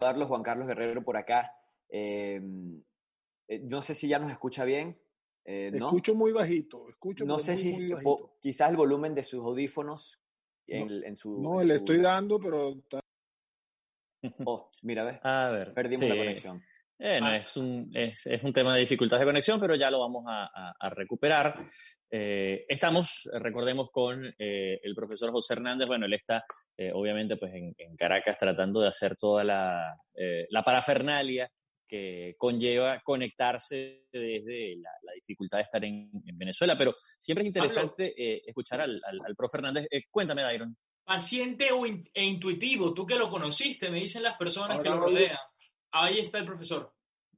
Carlos Juan Carlos Guerrero por acá. Eh, no sé si ya nos escucha bien. Eh, ¿no? Escucho muy bajito. Escucho no sé si muy quizás el volumen de sus audífonos en, no, en su. No, en le su... estoy dando, pero. Oh, mira, ¿ves? A ver. Perdimos sí. la conexión. Eh, no, es, un, es, es, un tema de dificultad de conexión, pero ya lo vamos a, a, a recuperar. Eh, estamos, recordemos, con eh, el profesor José Hernández. Bueno, él está, eh, obviamente, pues en, en, Caracas tratando de hacer toda la, eh, la parafernalia que conlleva conectarse desde la, la dificultad de estar en, en, Venezuela. Pero siempre es interesante eh, escuchar al, al, al profe Hernández. Eh, cuéntame, Dairon. Paciente o in, e intuitivo, tú que lo conociste, me dicen las personas Ahora que lo rodean. Ahí está el profesor.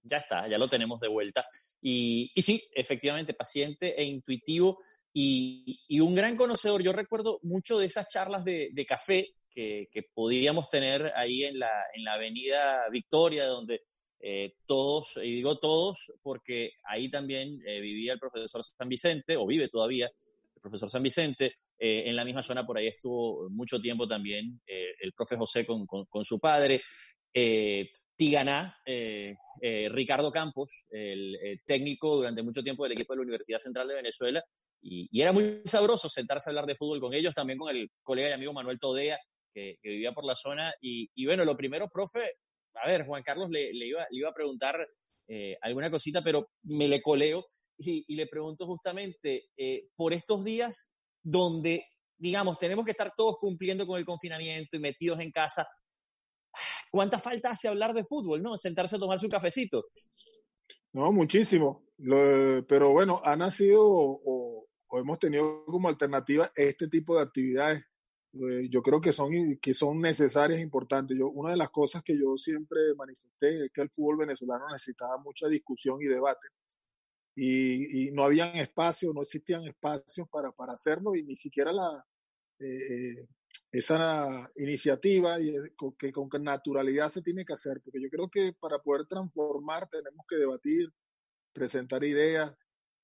Ya está, ya lo tenemos de vuelta. Y, y sí, efectivamente, paciente e intuitivo y, y, un gran conocedor. Yo recuerdo mucho de esas charlas de, de café que, que, podíamos tener ahí en la, en la avenida Victoria, donde eh, todos, y digo todos, porque ahí también eh, vivía el profesor San Vicente, o vive todavía el profesor San Vicente. Eh, en la misma zona por ahí estuvo mucho tiempo también el profe José con, con su padre. Eh, Tiganá, eh, eh, Ricardo Campos, el, el, técnico durante mucho tiempo del equipo de la Universidad Central de Venezuela, y, era muy sabroso sentarse a hablar de fútbol con ellos, también con el colega y amigo Manuel Todea, que, vivía por la zona. Y, y, bueno, lo primero, profe, a ver, Juan Carlos le, le, iba, a preguntar eh, alguna cosita, pero me le coleo y, le pregunto justamente eh, por estos días donde, digamos, tenemos que estar todos cumpliendo con el confinamiento y metidos en casa, ¿Cuánta falta hace hablar de fútbol, no? Sentarse a tomarse un cafecito. No, muchísimo. Pero bueno, ha nacido o, hemos tenido como alternativa este tipo de actividades. Eh, yo creo que son, que son necesarias e importantes. Yo, una de las cosas que yo siempre manifesté es que el fútbol venezolano necesitaba mucha discusión y debate. Y, no habían espacios, no existían espacios para, para hacerlo y ni siquiera la, eh, esa iniciativa y que con naturalidad se tiene que hacer, porque yo creo que para poder transformar tenemos que debatir, presentar ideas,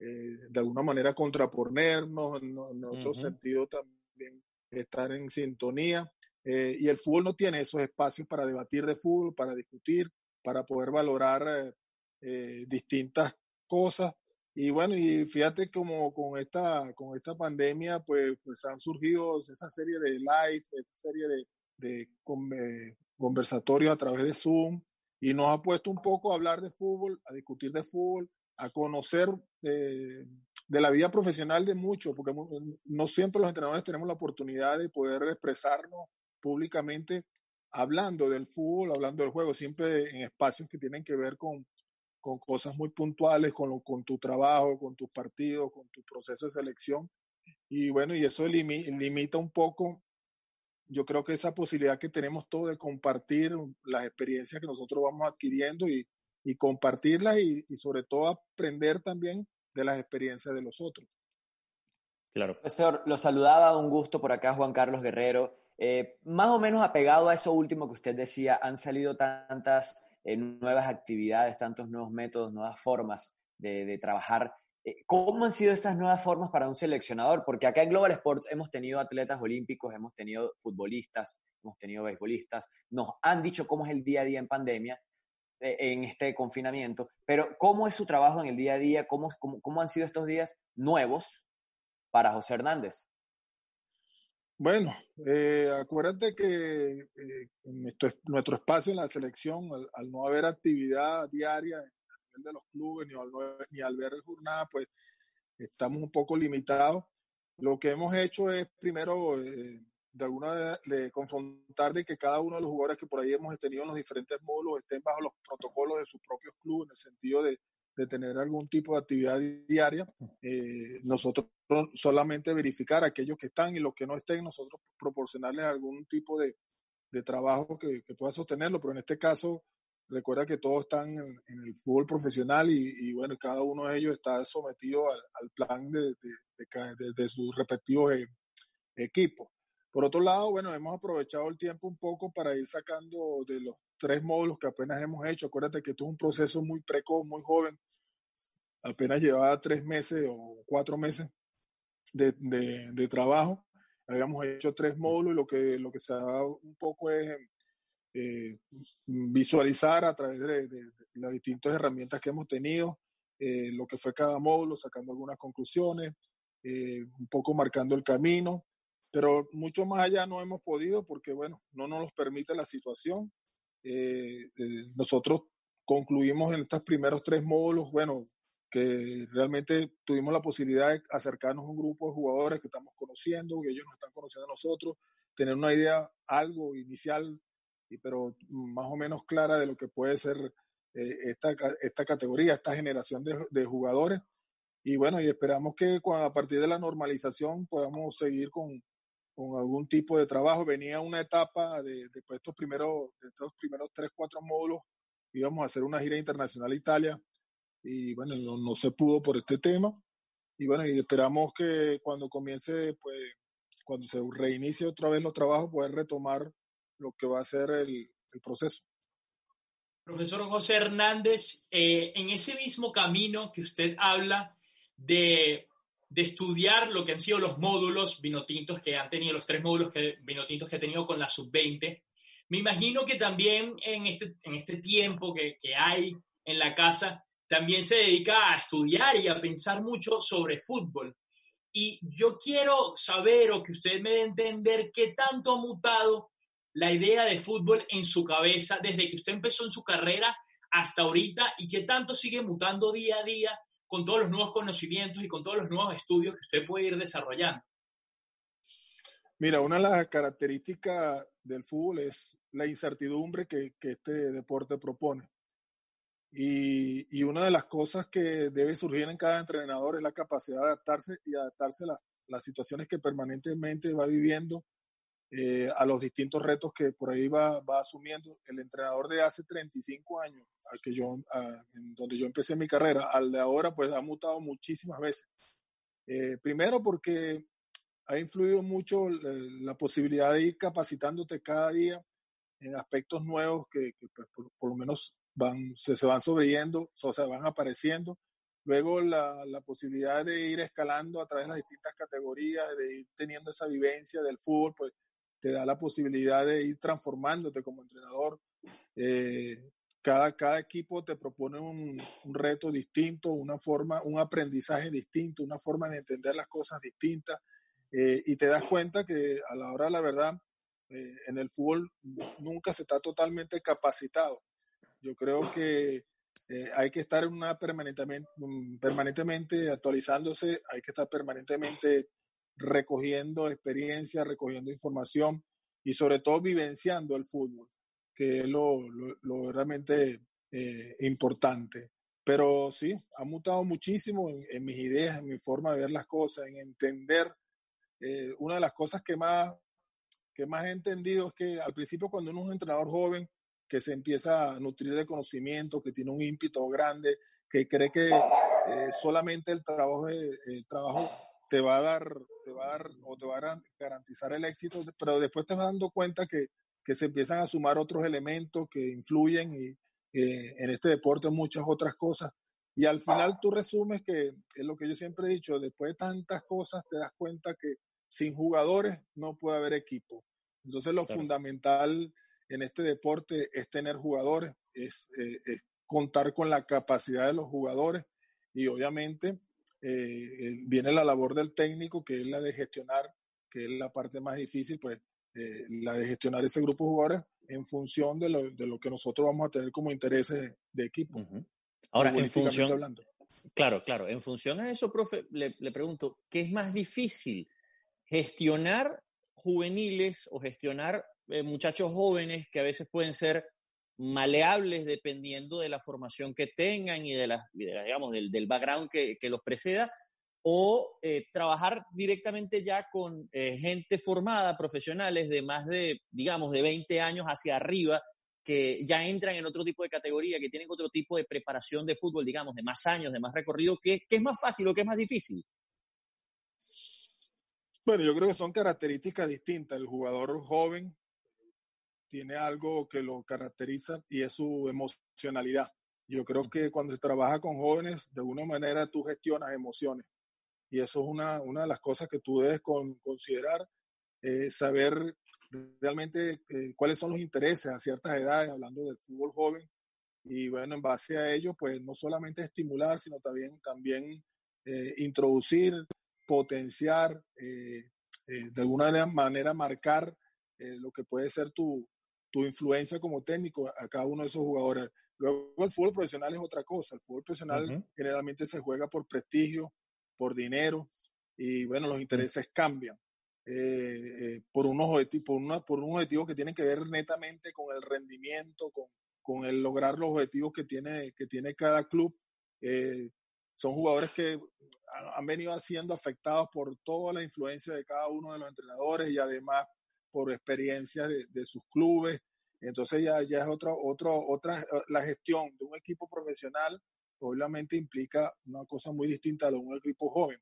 eh, de alguna manera contraponernos, en, en otro uh -huh. sentido también estar en sintonía. Eh, y el fútbol no tiene esos espacios para debatir de fútbol, para discutir, para poder valorar eh, distintas cosas. Y bueno, y fíjate como con esta, con esta pandemia, pues, pues han surgido esa serie de live, esa serie de, de eh, conversatorios a través de Zoom, y nos ha puesto un poco a hablar de fútbol, a discutir de fútbol, a conocer eh, de la vida profesional de muchos, porque no siempre los entrenadores tenemos la oportunidad de poder expresarnos públicamente hablando del fútbol, hablando del juego, siempre en espacios que tienen que ver con, con cosas muy puntuales, con, lo, con tu trabajo, con tus partidos, con tu proceso de selección. Y bueno, y eso limi, limita un poco, yo creo que esa posibilidad que tenemos todos de compartir las experiencias que nosotros vamos adquiriendo y, y compartirlas y, y, sobre todo aprender también de las experiencias de los otros. Claro. Profesor, lo saludaba, un gusto por acá, Juan Carlos Guerrero. Eh, más o menos apegado a eso último que usted decía, han salido tantas eh, nuevas actividades, tantos nuevos métodos, nuevas formas de, trabajar. Eh, ¿Cómo han sido esas nuevas formas para un seleccionador? Porque acá en Global Sports hemos tenido atletas olímpicos, hemos tenido futbolistas, hemos tenido beisbolistas, nos han dicho cómo es el día a día en pandemia, eh, en este confinamiento, pero ¿cómo es su trabajo en el día a día? ¿Cómo, cómo, cómo han sido estos días nuevos para José Hernández? Bueno, eh, acuérdate que eh, nuestro, nuestro, espacio en la selección, al, no haber actividad diaria a nivel de los clubes, ni al, ni al ver jornada, pues estamos un poco limitados. Lo que hemos hecho es primero, eh, de alguna manera, de confrontar de que cada uno de los jugadores que por ahí hemos tenido en los diferentes módulos estén bajo los protocolos de sus propios clubes, en el sentido de, de tener algún tipo de actividad diaria. Eh, nosotros solamente verificar aquellos que están y los que no estén, nosotros proporcionarles algún tipo de, de trabajo que, que, pueda sostenerlo, pero en este caso Recuerda que todos están en, el fútbol profesional y, bueno, cada uno de ellos está sometido al, plan de, de, sus respectivos eh, equipos. Por otro lado, bueno, hemos aprovechado el tiempo un poco para ir sacando de los tres módulos que apenas hemos hecho. Acuérdate que esto es un proceso muy precoz, muy joven. Apenas llevaba tres meses o cuatro meses de, de trabajo. Habíamos hecho tres módulos y lo que, lo que se ha dado un poco es eh, visualizar a través de, las distintas herramientas que hemos tenido eh, lo que fue cada módulo, sacando algunas conclusiones, eh, un poco marcando el camino, pero mucho más allá no hemos podido porque, bueno, no nos los permite la situación. nosotros concluimos en estos primeros tres módulos, bueno, que realmente tuvimos la posibilidad de acercarnos a un grupo de jugadores que estamos conociendo, que ellos nos están conociendo a nosotros, tener una idea, algo inicial pero más o menos clara de lo que puede ser eh, esta, esta categoría, esta generación de, de, jugadores. Y bueno, y esperamos que cuando, a partir de la normalización podamos seguir con, con algún tipo de trabajo. Venía una etapa de, de estos primeros, de estos primeros tres, cuatro módulos, íbamos a hacer una gira internacional a Italia y bueno, no, no se pudo por este tema. Y bueno, y esperamos que cuando comience, pues, cuando se reinicie otra vez los trabajos, poder retomar lo que va a ser el, proceso. Profesor José Hernández, eh, en ese mismo camino que usted habla de, estudiar lo que han sido los módulos vinotintos que han tenido, los tres módulos que, vinotintos que ha tenido con la sub-20, me imagino que también en este, en este tiempo que, que hay en la casa, también se dedica a estudiar y a pensar mucho sobre fútbol. Y yo quiero saber o que usted me a entender qué tanto ha mutado la idea de fútbol en su cabeza desde que usted empezó en su carrera hasta ahorita y que tanto sigue mutando día a día con todos los nuevos conocimientos y con todos los nuevos estudios que usted puede ir desarrollando? Mira, una de las características del fútbol es la incertidumbre que, este deporte propone. Y, una de las cosas que debe surgir en cada entrenador es la capacidad de adaptarse y adaptarse a las situaciones que permanentemente va viviendo eh, a los distintos retos que por ahí va, va, asumiendo. El entrenador de hace 35 años, al que yo, en donde yo empecé mi carrera, al de ahora, pues ha mutado muchísimas veces. Eh, primero porque ha influido mucho la, posibilidad de ir capacitándote cada día en aspectos nuevos que, pues, por, lo menos van, se, se van sobreviviendo, o sea, van apareciendo. Luego la, la, posibilidad de ir escalando a través de las distintas categorías, de ir teniendo esa vivencia del fútbol, pues te da la posibilidad de ir transformándote como entrenador. Eh, cada, cada equipo te propone un, reto distinto, una forma, un aprendizaje distinto, una forma de entender las cosas distintas. Eh, y te das cuenta que a la hora de la verdad, eh, en el fútbol nunca se está totalmente capacitado. Yo creo que hay que estar una permanentemente, actualizándose, hay que estar permanentemente recogiendo experiencia, recogiendo información y sobre todo vivenciando el fútbol, que es lo, lo, realmente eh, importante. Pero sí, ha mutado muchísimo en, mis ideas, en mi forma de ver las cosas, en entender. Eh, una de las cosas que más, que más he entendido es que al principio cuando uno es un entrenador joven, que se empieza a nutrir de conocimiento, que tiene un ímpetu grande, que cree que eh, solamente el trabajo, el trabajo te va a dar, te va a dar o te va a garantizar el éxito, pero después te vas dando cuenta que, que se empiezan a sumar otros elementos que influyen y, eh, en este deporte muchas otras cosas. Y al final tú resumes que es lo que yo siempre he dicho, después de tantas cosas te das cuenta que sin jugadores no puede haber equipo. Entonces lo fundamental en este deporte es tener jugadores, es, eh, es, contar con la capacidad de los jugadores y obviamente eh, viene la labor del técnico, que es la de gestionar, que es la parte más difícil, pues eh, la de gestionar ese grupo de jugadores en función de lo, de lo que nosotros vamos a tener como intereses de equipo. Ahora, en función... Claro, claro. En función a eso, profe, le, le pregunto, ¿qué es más difícil? ¿Gestionar juveniles o gestionar eh, muchachos jóvenes que a veces pueden ser maleables dependiendo de la formación que tengan y de la, digamos, del, background que, que, los preceda, o eh, trabajar directamente ya con eh, gente formada, profesionales de más de, digamos, de 20 años hacia arriba, que ya entran en otro tipo de categoría, que tienen otro tipo de preparación de fútbol, digamos, de más años, de más recorrido, ¿qué, qué es más fácil o qué es más difícil? Bueno, yo creo que son características distintas. El jugador joven tiene algo que lo caracteriza y es su emocionalidad. Yo creo que cuando se trabaja con jóvenes, de alguna manera tú gestionas emociones. Y eso es una, una de las cosas que tú debes considerar, eh, saber realmente eh, cuáles son los intereses a ciertas edades, hablando del fútbol joven. Y bueno, en base a ello, pues no solamente estimular, sino también, también eh, introducir, potenciar, de alguna manera marcar lo que puede ser tu, tu influencia como técnico a cada uno de esos jugadores. Luego el fútbol profesional es otra cosa. El fútbol profesional generalmente se juega por prestigio, por dinero y bueno, los intereses cambian. Eh, eh, por, unos por, una, por un objetivo que tiene que ver netamente con el rendimiento, con, con el lograr los objetivos que tiene, que tiene cada club. Eh, son jugadores que han venido siendo afectados por toda la influencia de cada uno de los entrenadores y además por experiencia de, de sus clubes. Entonces ya, ya es otra, otro, otra, la gestión de un equipo profesional obviamente implica una cosa muy distinta a lo de un equipo joven.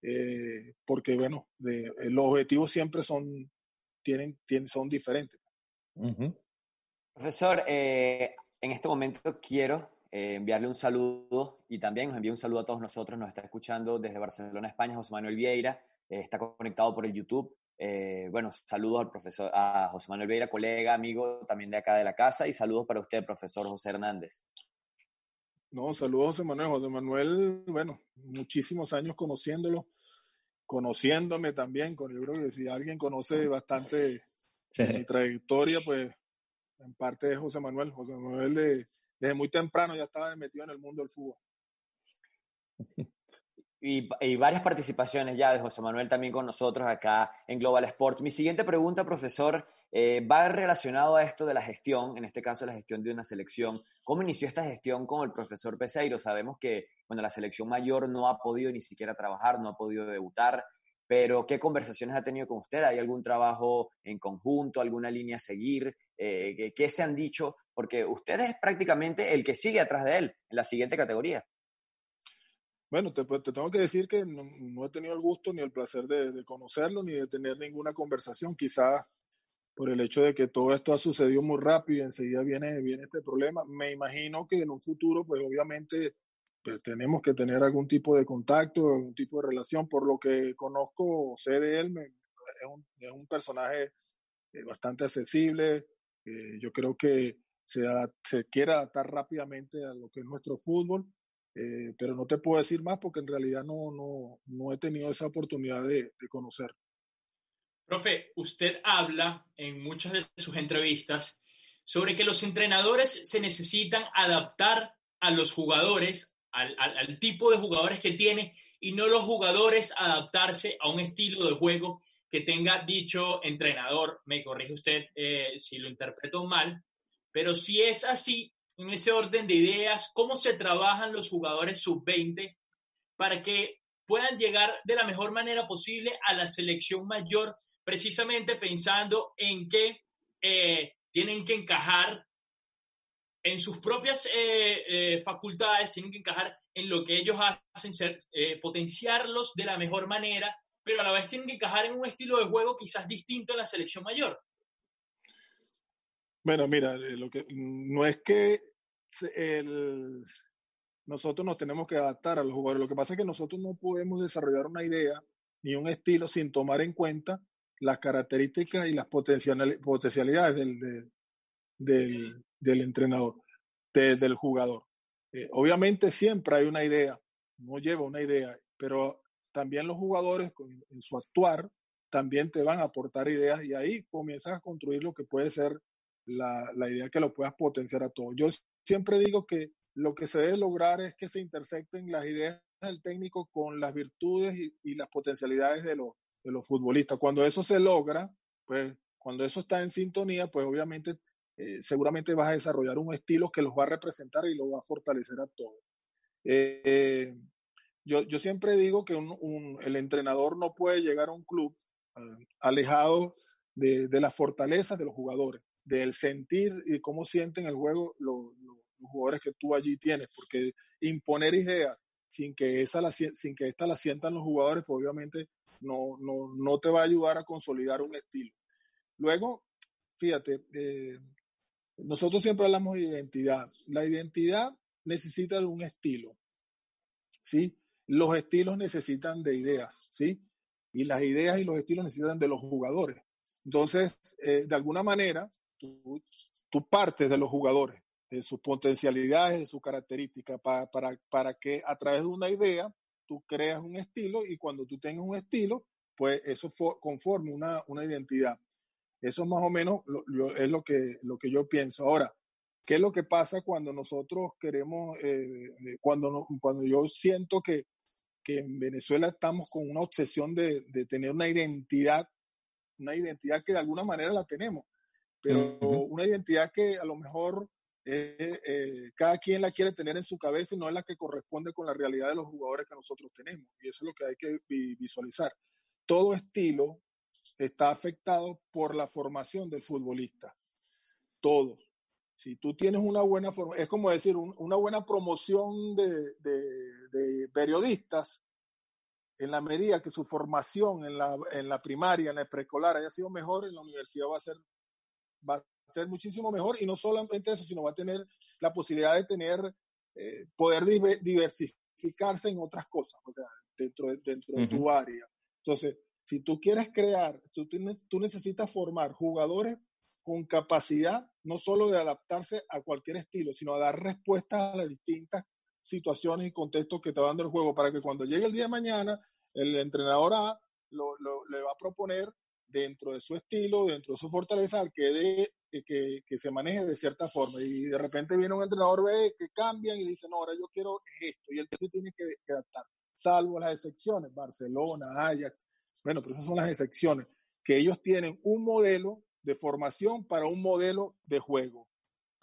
Eh, porque bueno, de, los objetivos siempre son, tienen, tienen, son diferentes. Profesor, eh, en este momento quiero eh, enviarle un saludo y también nos envía un saludo a todos nosotros. Nos está escuchando desde Barcelona, España, José Manuel Vieira. está conectado por el YouTube. Eh, bueno, saludos al profesor, a José Manuel Veira, colega, amigo también de acá de la casa, y saludos para usted, profesor José Hernández. No, saludos José Manuel. José Manuel, bueno, muchísimos años conociéndolo, conociéndome también. Con, yo creo que si alguien conoce bastante mi trayectoria, pues en parte de José Manuel. José Manuel de, desde muy temprano ya estaba metido en el mundo del fútbol. y, varias participaciones ya de José Manuel también con nosotros acá en Global Sports. Mi siguiente pregunta, profesor, eh, va relacionado a esto de la gestión, en este caso la gestión de una selección. ¿Cómo inició esta gestión con el profesor Peseiro? Sabemos que bueno, la selección mayor no ha podido ni siquiera trabajar, no ha podido debutar, pero ¿qué conversaciones ha tenido con usted? ¿Hay algún trabajo en conjunto, alguna línea a seguir? Eh, ¿Qué se han dicho? Porque usted es prácticamente el que sigue atrás de él en la siguiente categoría. Bueno, te, pues, te, tengo que decir que no, he tenido el gusto ni el placer de, conocerlo ni de tener ninguna conversación, quizás por el hecho de que todo esto ha sucedido muy rápido y enseguida viene, viene este problema. Me imagino que en un futuro, pues obviamente pues, tenemos que tener algún tipo de contacto, algún tipo de relación. Por lo que conozco, sé de él, es, un, es, un, personaje eh, bastante accesible. Eh, yo creo que se, se quiere adaptar rápidamente a lo que es nuestro fútbol eh, pero no te puedo decir más porque en realidad no, no, no he tenido esa oportunidad de, de conocer. Profe, usted habla en muchas de sus entrevistas sobre que los entrenadores se necesitan adaptar a los jugadores, al, al, tipo de jugadores que tiene, y no los jugadores adaptarse a un estilo de juego que tenga dicho entrenador. Me corrige usted eh, si lo interpreto mal, pero si es así, en ese orden de ideas, cómo se trabajan los jugadores sub-20 para que puedan llegar de la mejor manera posible a la selección mayor, precisamente pensando en que eh, tienen que encajar en sus propias eh, eh, facultades, tienen que encajar en lo que ellos hacen, ser, potenciarlos de la mejor manera, pero a la vez tienen que encajar en un estilo de juego quizás distinto a la selección mayor. Bueno, mira, lo que no es que el, nosotros nos tenemos que adaptar a los jugadores. Lo que pasa es que nosotros no podemos desarrollar una idea ni un estilo sin tomar en cuenta las características y las potencialidades del, del, del, entrenador, del jugador. Eh, obviamente siempre hay una idea, no lleva una idea, pero también los jugadores en su actuar también te van a aportar ideas y ahí comienzas a construir lo que puede ser la, la idea que lo puedas potenciar a todo. Yo siempre digo que lo que se debe lograr es que se intersecten las ideas del técnico con las virtudes y, las potencialidades de los, de los futbolistas. Cuando eso se logra, pues cuando eso está en sintonía, pues obviamente eh, seguramente vas a desarrollar un estilo que los va a representar y lo va a fortalecer a todos. Eh, yo, yo, siempre digo que un, el entrenador no puede llegar a un club eh, alejado de, de las fortalezas de los jugadores del sentir y cómo sienten el juego los, jugadores que tú allí tienes, porque imponer ideas sin que, esa la, sin que esta la sientan los jugadores, pues obviamente no, no, no te va a ayudar a consolidar un estilo. Luego, fíjate, eh, nosotros siempre hablamos de identidad. La identidad necesita de un estilo, ¿sí? Los estilos necesitan de ideas, ¿sí? Y las ideas y los estilos necesitan de los jugadores. Entonces, eh, de alguna manera, tú, tú, partes de los jugadores, de sus potencialidades, de sus características, para, para que a través de una idea tú creas un estilo y cuando tú tengas un estilo, pues eso conforme una, una identidad. Eso más o menos es lo que, lo que yo pienso. Ahora, ¿qué es lo que pasa cuando nosotros queremos, eh, eh, cuando, cuando yo siento que, que en Venezuela estamos con una obsesión de, de, tener una identidad, una identidad que de alguna manera la tenemos, pero una identidad que a lo mejor eh, eh, cada quien la quiere tener en su cabeza y no es la que corresponde con la realidad de los jugadores que nosotros tenemos. Y eso es lo que hay que visualizar. Todo estilo está afectado por la formación del futbolista. Todos. Si tú tienes una buena formación, es como decir, una buena promoción de, de, periodistas, en la medida que su formación en la, en la primaria, en la preescolar haya sido mejor, en la universidad va a ser, va, ser muchísimo mejor y no solamente eso, sino va a tener la posibilidad de tener, eh, poder diversificarse en otras cosas, o sea, dentro de, dentro de tu área. Entonces, si tú quieres crear, tú, tienes, tú necesitas formar jugadores con capacidad no solo de adaptarse a cualquier estilo, sino a dar respuestas a las distintas situaciones y contextos que te va dando el juego para que cuando llegue el día de mañana, el entrenador A lo, le va a proponer dentro de su estilo, dentro de su fortaleza, que, de, que, que, se maneje de cierta forma. Y de repente viene un entrenador B que cambian y dice, no, ahora yo quiero esto. Y él se tiene que, adaptar, salvo las excepciones, Barcelona, Ajax. Bueno, pero esas son las excepciones, que ellos tienen un modelo de formación para un modelo de juego.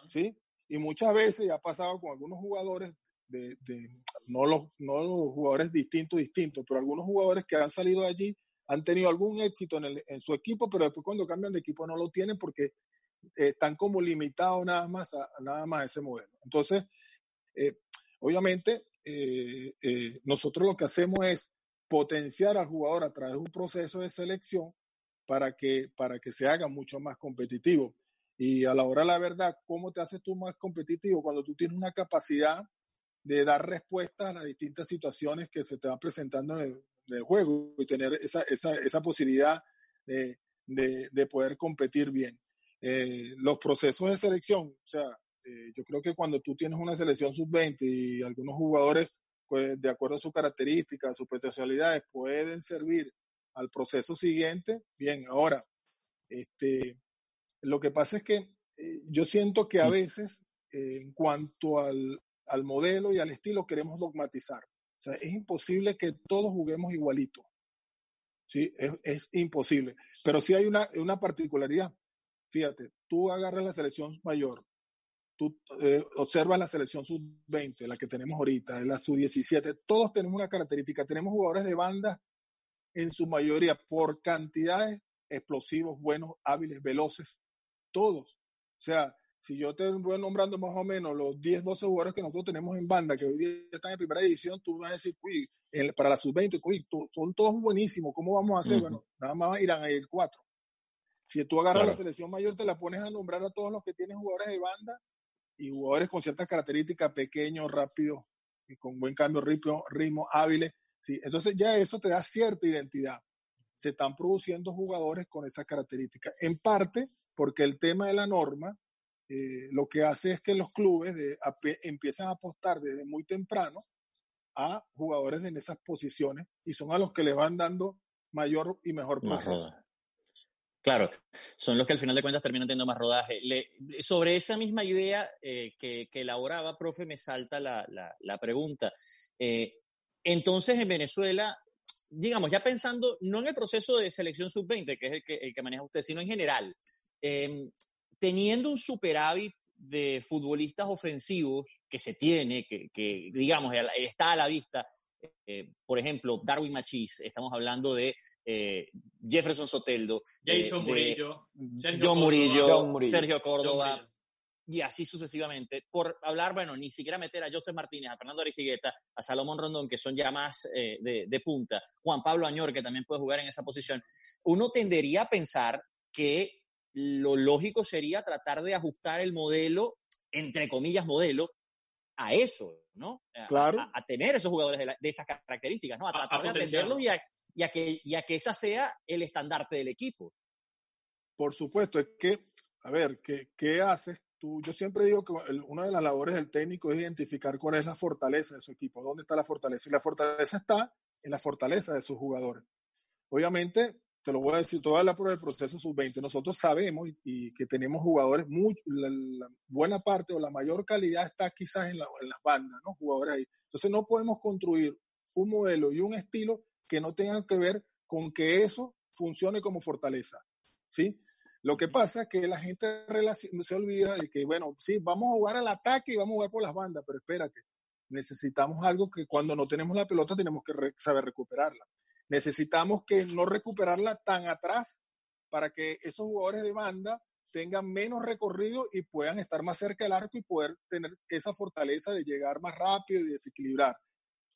¿Sí? Y muchas veces ha pasado con algunos jugadores, de, de, no, los, no los jugadores distintos, distintos, pero algunos jugadores que han salido de allí han tenido algún éxito en, el, en, su equipo, pero después cuando cambian de equipo no lo tienen porque están como limitados nada más a, nada más ese modelo. Entonces, eh, obviamente, eh, eh, nosotros lo que hacemos es potenciar al jugador a través de un proceso de selección para que, para que se haga mucho más competitivo. Y a la hora de la verdad, ¿cómo te haces tú más competitivo? Cuando tú tienes una capacidad de dar respuesta a las distintas situaciones que se te van presentando en el, juego y tener esa, esa, esa posibilidad de, de, poder competir bien. Eh, los procesos de selección, o sea, eh, yo creo que cuando tú tienes una selección sub-20 y algunos jugadores, pues de acuerdo a sus características, sus potencialidades, pueden servir al proceso siguiente, bien, ahora, este, lo que pasa es que eh, yo siento que a veces, en cuanto al, al modelo y al estilo, queremos dogmatizar. O sea, es imposible que todos juguemos igualito. ¿Sí? Es, es imposible. Pero sí hay una, una, particularidad. Fíjate, tú agarras la selección mayor, tú eh, observas la selección sub-20, la que tenemos ahorita, la sub-17, todos tenemos una característica. Tenemos jugadores de banda en su mayoría por cantidades explosivos, buenos, hábiles, veloces, todos. O sea, si yo te voy nombrando más o menos los 10, 12 jugadores que nosotros tenemos en banda, que hoy día están en primera edición, tú vas a decir, uy, para la sub-20, son todos buenísimos, ¿cómo vamos a hacer? Bueno, nada más irán a ir cuatro. Si tú agarras la selección mayor, te la pones a nombrar a todos los que tienen jugadores de banda y jugadores con ciertas características, pequeños, rápidos, y con buen cambio, ritmo, ritmo hábiles. ¿sí? Entonces ya eso te da cierta identidad. Se están produciendo jugadores con esas características. En parte porque el tema de la norma eh, lo que hace es que los clubes de, a, empiezan a apostar desde muy temprano a jugadores en esas posiciones y son a los que le van dando mayor y mejor proceso. Claro, son los que al final de cuentas terminan teniendo más rodaje. Sobre esa misma idea eh, que, elaboraba, profe, me salta la, la, pregunta. Eh, entonces, en Venezuela, digamos, ya pensando no en el proceso de selección sub-20, que es el que, el que maneja usted, sino en general, eh, teniendo un superávit de futbolistas ofensivos que se tiene, que digamos está a la vista, eh, por ejemplo, Darwin Machís, estamos hablando de eh, Jefferson Soteldo, Jason Murillo, Sergio John, Murillo, Sergio Córdoba, y así sucesivamente, por hablar, bueno, ni siquiera meter a José Martínez, a Fernando Aristigueta, a Salomón Rondón, que son ya más eh, de, de, punta, Juan Pablo Añor, que también puede jugar en esa posición, uno tendería a pensar que lo lógico sería tratar de ajustar el modelo, entre comillas, modelo, a eso, ¿no? Claro. A, tener esos jugadores de, esas características, ¿no? A tratar de atenderlo y a, que, y a que esa sea el estandarte del equipo. Por supuesto, es que, a ver, ¿qué, qué haces tú? Yo siempre digo que una de las labores del técnico es identificar cuál es la fortaleza de su equipo, dónde está la fortaleza. Y la fortaleza está en la fortaleza de sus jugadores. Obviamente, te lo voy a decir, toda la prueba del proceso sub-20, nosotros sabemos y, que tenemos jugadores, muy, la, buena parte o la mayor calidad está quizás en, las bandas, ¿no? Jugadores ahí. Entonces no podemos construir un modelo y un estilo que no tengan que ver con que eso funcione como fortaleza, ¿sí? Lo que pasa es que la gente se olvida de que, bueno, sí, vamos a jugar al ataque y vamos a jugar por las bandas, pero espérate, necesitamos algo que cuando no tenemos la pelota tenemos que saber recuperarla necesitamos que no recuperarla tan atrás para que esos jugadores de banda tengan menos recorrido y puedan estar más cerca del arco y poder tener esa fortaleza de llegar más rápido y desequilibrar.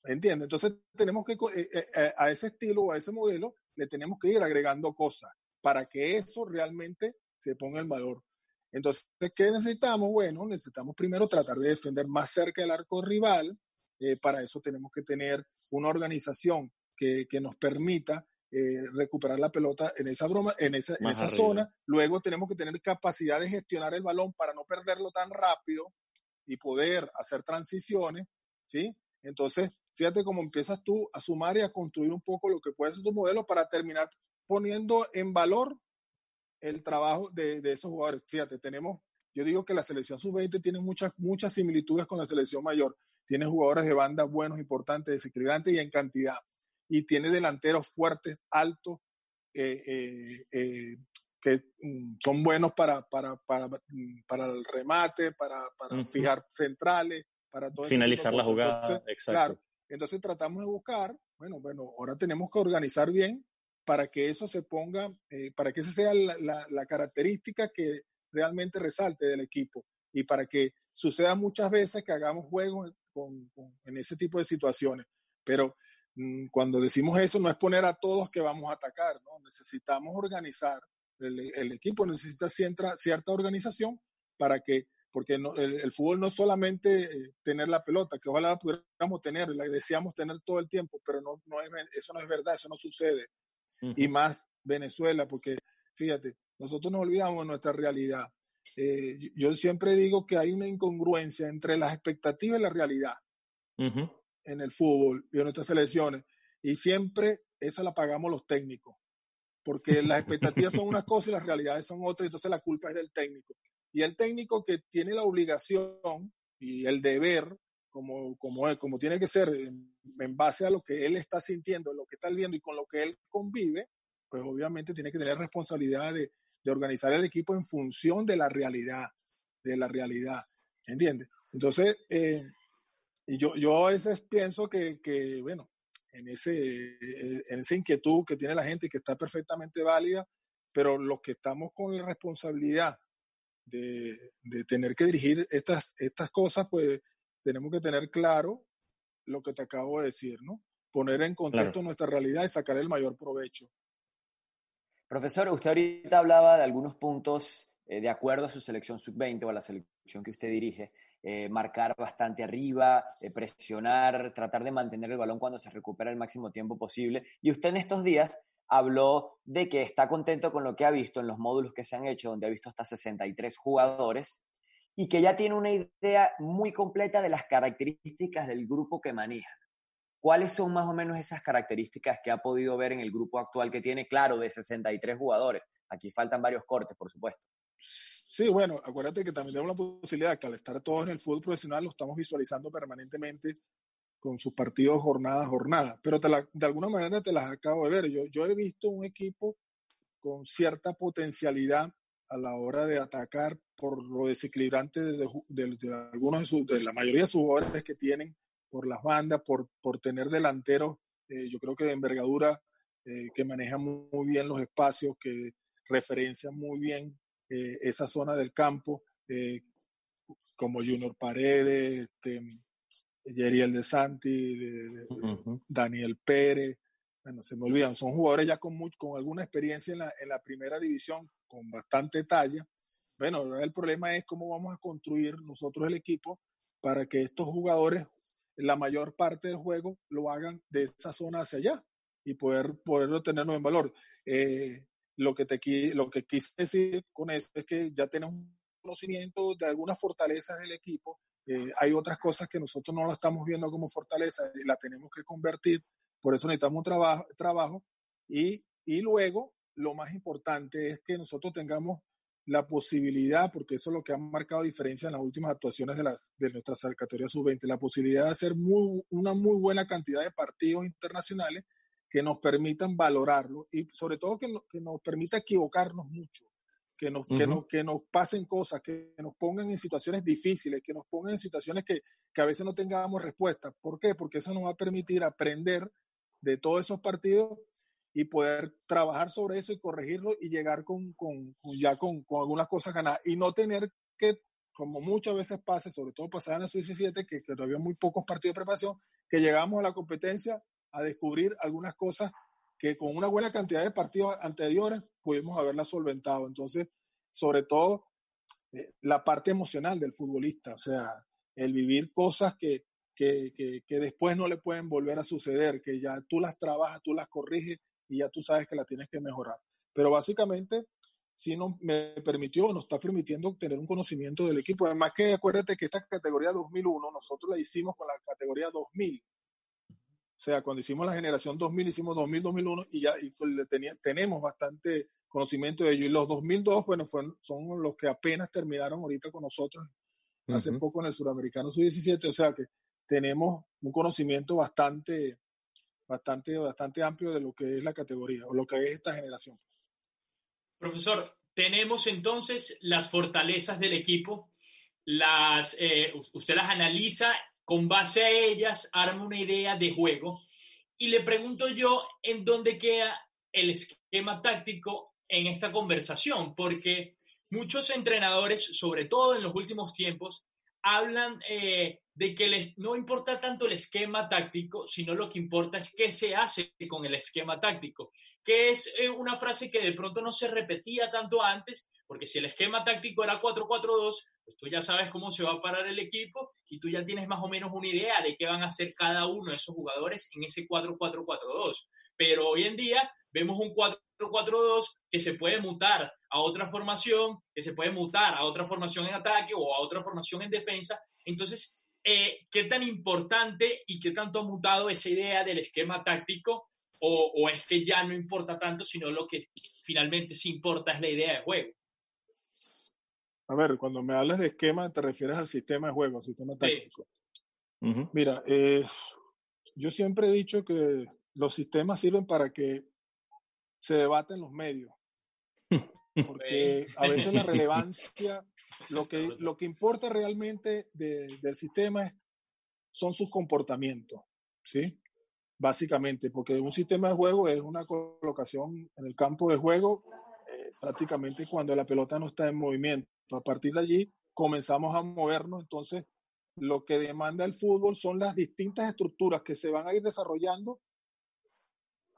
¿Entiendes? Entonces tenemos que, eh, eh, eh, a ese estilo o a ese modelo, le tenemos que ir agregando cosas para que eso realmente se ponga en valor. Entonces, ¿qué necesitamos? Bueno, necesitamos primero tratar de defender más cerca del arco rival. para eso tenemos que tener una organización que, nos permita eh, recuperar la pelota en esa broma, en esa, en esa zona. Luego tenemos que tener capacidad de gestionar el balón para no perderlo tan rápido y poder hacer transiciones, ¿sí? Entonces, fíjate cómo empiezas tú a sumar y a construir un poco lo que puede ser tu modelo para terminar poniendo en valor el trabajo de, de esos jugadores. Fíjate, tenemos, yo digo que la selección sub-20 tiene muchas, muchas similitudes con la selección mayor. Tiene jugadores de banda buenos, importantes, desequilibrantes y en cantidad y tiene delanteros fuertes, altos, eh, eh, eh, que mm, son buenos para, para, para, mm, para el remate, para, para fijar centrales, para todo Finalizar la jugada, entonces, exacto. Claro, entonces tratamos de buscar, bueno, bueno, ahora tenemos que organizar bien para que eso se ponga, para que esa sea la, la, la, característica que realmente resalte del equipo y para que suceda muchas veces que hagamos juegos con, con, en ese tipo de situaciones. Pero cuando decimos eso no es poner a todos que vamos a atacar, ¿no? Necesitamos organizar, el, equipo necesita cierta, cierta, organización para que, porque el, fútbol no es solamente eh, tener la pelota, que ojalá la pudiéramos tener, la deseamos tener todo el tiempo, pero no, no es, eso no es verdad, eso no sucede. Y más Venezuela, porque fíjate, nosotros nos olvidamos de nuestra realidad. Eh, yo siempre digo que hay una incongruencia entre las expectativas y la realidad en el fútbol y en nuestras selecciones. Y siempre esa la pagamos los técnicos, porque las expectativas son unas cosas y las realidades son otras, entonces la culpa es del técnico. Y el técnico que tiene la obligación y el deber, como, como, como tiene que ser, en, base a lo que él está sintiendo, lo que está viendo y con lo que él convive, pues obviamente tiene que tener responsabilidad de, de organizar el equipo en función de la realidad, de la realidad, ¿entiendes? Entonces, eh, y yo, yo a veces pienso que, que, bueno, en, ese, en esa inquietud que tiene la gente y que está perfectamente válida, pero los que estamos con la responsabilidad de, de tener que dirigir estas, estas cosas, pues tenemos que tener claro lo que te acabo de decir, ¿no? Poner en contexto nuestra realidad y sacar el mayor provecho. Profesor, usted ahorita hablaba de algunos puntos eh, de acuerdo a su selección sub-20 o a la selección que usted dirige. Eh, marcar bastante arriba, eh, presionar, tratar de mantener el balón cuando se recupera el máximo tiempo posible. Y usted en estos días habló de que está contento con lo que ha visto en los módulos que se han hecho, donde ha visto hasta 63 jugadores, y que ya tiene una idea muy completa de las características del grupo que maneja. ¿Cuáles son más o menos esas características que ha podido ver en el grupo actual que tiene, claro, de 63 jugadores? Aquí faltan varios cortes, por supuesto. Sí, bueno, acuérdate que también tenemos la posibilidad que al estar todos en el fútbol profesional lo estamos visualizando permanentemente con sus partidos jornada a jornada. Pero de alguna manera te las acabo de ver. Yo, yo he visto un equipo con cierta potencialidad a la hora de atacar por lo desequilibrante de, algunos de, de, la mayoría de sus jugadores que tienen por las bandas, por, tener delanteros, eh, yo creo que de envergadura, eh, que manejan muy, bien los espacios, que referencian muy bien eh, esa zona del campo, como Junior Paredes, este, Yeriel de Santi, Daniel Pérez, bueno, se me olvidan, son jugadores ya con, con alguna experiencia en la, en la primera división, con bastante talla. Bueno, el problema es cómo vamos a construir nosotros el equipo para que estos jugadores, la mayor parte del juego, lo hagan de esa zona hacia allá y poder poderlo tenerlo en valor. Eh, lo, que te, lo que quise decir con eso es que ya tenemos un conocimiento de algunas fortalezas del equipo. Eh, hay otras cosas que nosotros no las estamos viendo como fortaleza y la tenemos que convertir. Por eso necesitamos un trabajo, trabajo y, y luego lo más importante es que nosotros tengamos la posibilidad, porque eso es lo que ha marcado diferencia en las últimas actuaciones de, las, de nuestra categoría sub-20, la posibilidad de hacer muy, una muy buena cantidad de partidos internacionales que nos permitan valorarlo y sobre todo que, que nos permita equivocarnos mucho, que nos, que, nos, que nos pasen cosas, que nos pongan en situaciones difíciles, que nos pongan en situaciones que, que a veces no tengamos respuesta. ¿Por qué? Porque eso nos va a permitir aprender de todos esos partidos y poder trabajar sobre eso y corregirlo y llegar con, con, ya con, con, algunas cosas ganadas y no tener que, como muchas veces pasa, sobre todo pasaba en la Sub-17, que, que todavía muy pocos partidos de preparación, que llegamos a la competencia a descubrir algunas cosas que con una buena cantidad de partidos anteriores pudimos haberlas solventado. Entonces, sobre todo, eh, la parte emocional del futbolista, o sea, el vivir cosas que, que, que, que, después no le pueden volver a suceder, que ya tú las trabajas, tú las corriges y ya tú sabes que la tienes que mejorar. Pero básicamente, sí nos me permitió, nos está permitiendo tener un conocimiento del equipo. Además que acuérdate que esta categoría 2001 nosotros la hicimos con la categoría 2000. O sea, cuando hicimos la generación 2000, hicimos 2000, 2001 y ya y pues tenía, tenemos bastante conocimiento de ello. Y los 2002, bueno, fueron, son los que apenas terminaron ahorita con nosotros hace poco en el Suramericano Sub-17. O sea que tenemos un conocimiento bastante, bastante, bastante amplio de lo que es la categoría o lo que es esta generación. Profesor, tenemos entonces las fortalezas del equipo, las, eh, usted las analiza, con base a ellas arma una idea de juego y le pregunto yo en dónde queda el esquema táctico en esta conversación, porque muchos entrenadores, sobre todo en los últimos tiempos, hablan eh, de que les, no importa tanto el esquema táctico, sino lo que importa es qué se hace con el esquema táctico, que es eh, una frase que de pronto no se repetía tanto antes, porque si el esquema táctico era 4-4-2, pues tú ya sabes cómo se va a parar el equipo y tú ya tienes más o menos una idea de qué van a hacer cada uno de esos jugadores en ese 4-4-4-2. Pero hoy en día vemos un 4-4-2 que se puede mutar a otra formación, que se puede mutar a otra formación en ataque o a otra formación en defensa. Entonces, eh, ¿qué tan importante y qué tanto ha mutado esa idea del esquema táctico? O, o, es que ya no importa tanto, sino lo que finalmente sí importa es la idea de juego? A ver, cuando me hablas de esquema, te refieres al sistema de juego, al sistema táctico. Sí. Mira, eh, yo siempre he dicho que los sistemas sirven para que se debaten los medios. Porque a veces la relevancia, lo que, lo que importa realmente de, del sistema es, son sus comportamientos, ¿sí? Básicamente, porque un sistema de juego es una colocación en el campo de juego eh, prácticamente cuando la pelota no está en movimiento. A partir de allí comenzamos a movernos, entonces lo que demanda el fútbol son las distintas estructuras que se van a ir desarrollando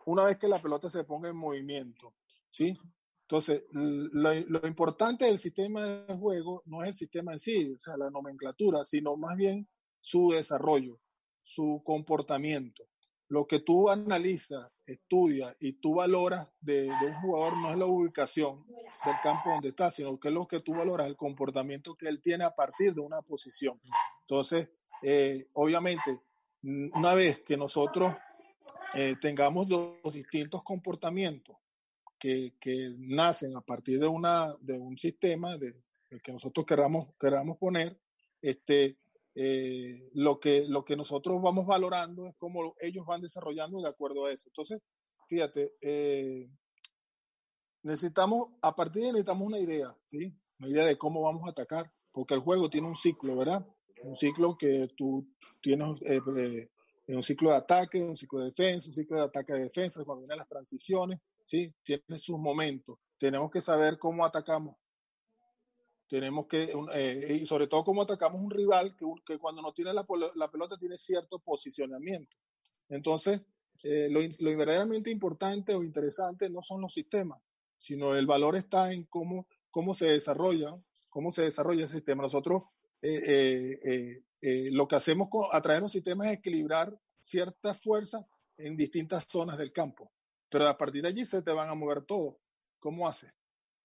una vez que la pelota se ponga en movimiento, ¿sí? Entonces, lo, lo, importante del sistema de juego no es el sistema en sí, o sea, la nomenclatura, sino más bien su desarrollo, su comportamiento. Lo que tú analizas, estudias y tú valoras de, un jugador no es la ubicación del campo donde está, sino que es lo que tú valoras, el comportamiento que él tiene a partir de una posición. Entonces, eh, obviamente, una vez que nosotros eh, tengamos los, distintos comportamientos que, que, nacen a partir de, una, de un sistema de que nosotros queramos, queramos poner, este, eh, lo, que, lo que nosotros vamos valorando es cómo ellos van desarrollando de acuerdo a eso. Entonces, fíjate, eh, necesitamos, a partir de necesitamos una idea, ¿sí? Una idea de cómo vamos a atacar, porque el juego tiene un ciclo, ¿verdad? Un ciclo que tú tienes eh, eh, un ciclo de ataque, un ciclo de defensa, un ciclo de ataque de defensa, cuando vienen las transiciones, ¿sí? Tiene sus momentos. Tenemos que saber cómo atacamos. Tenemos que, eh, y sobre todo cómo atacamos un rival que, cuando no tiene la, pelota tiene cierto posicionamiento. Entonces, lo, lo verdaderamente importante o interesante no son los sistemas, sino el valor está en cómo, cómo se desarrolla, cómo se desarrolla el sistema. Nosotros eh, eh, eh, lo que hacemos a través de los sistemas es equilibrar ciertas fuerzas en distintas zonas del campo, pero a partir de allí se te van a mover todo. ¿Cómo haces?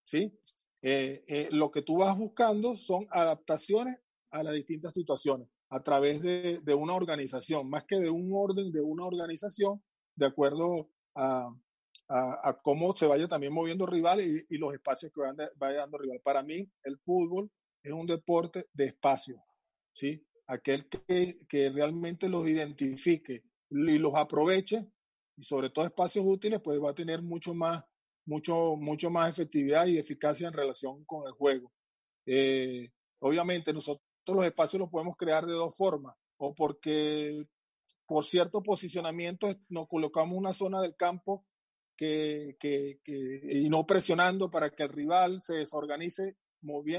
¿Sí? Lo que tú vas buscando son adaptaciones a las distintas situaciones a través de, de, una organización, más que de un orden de una organización, de acuerdo a, cómo se vaya también moviendo rival y, los espacios que vaya dando rival. Para mí, el fútbol es un deporte de espacio, ¿sí? Aquel que, que realmente los identifique y los aproveche, y sobre todo espacios útiles, pues va a tener mucho más, mucho, mucho más efectividad y eficacia en relación con el juego. Eh, obviamente nosotros los espacios los podemos crear de dos formas, o porque por cierto posicionamiento nos colocamos una zona del campo que, que, que, y no presionando para que el rival se desorganice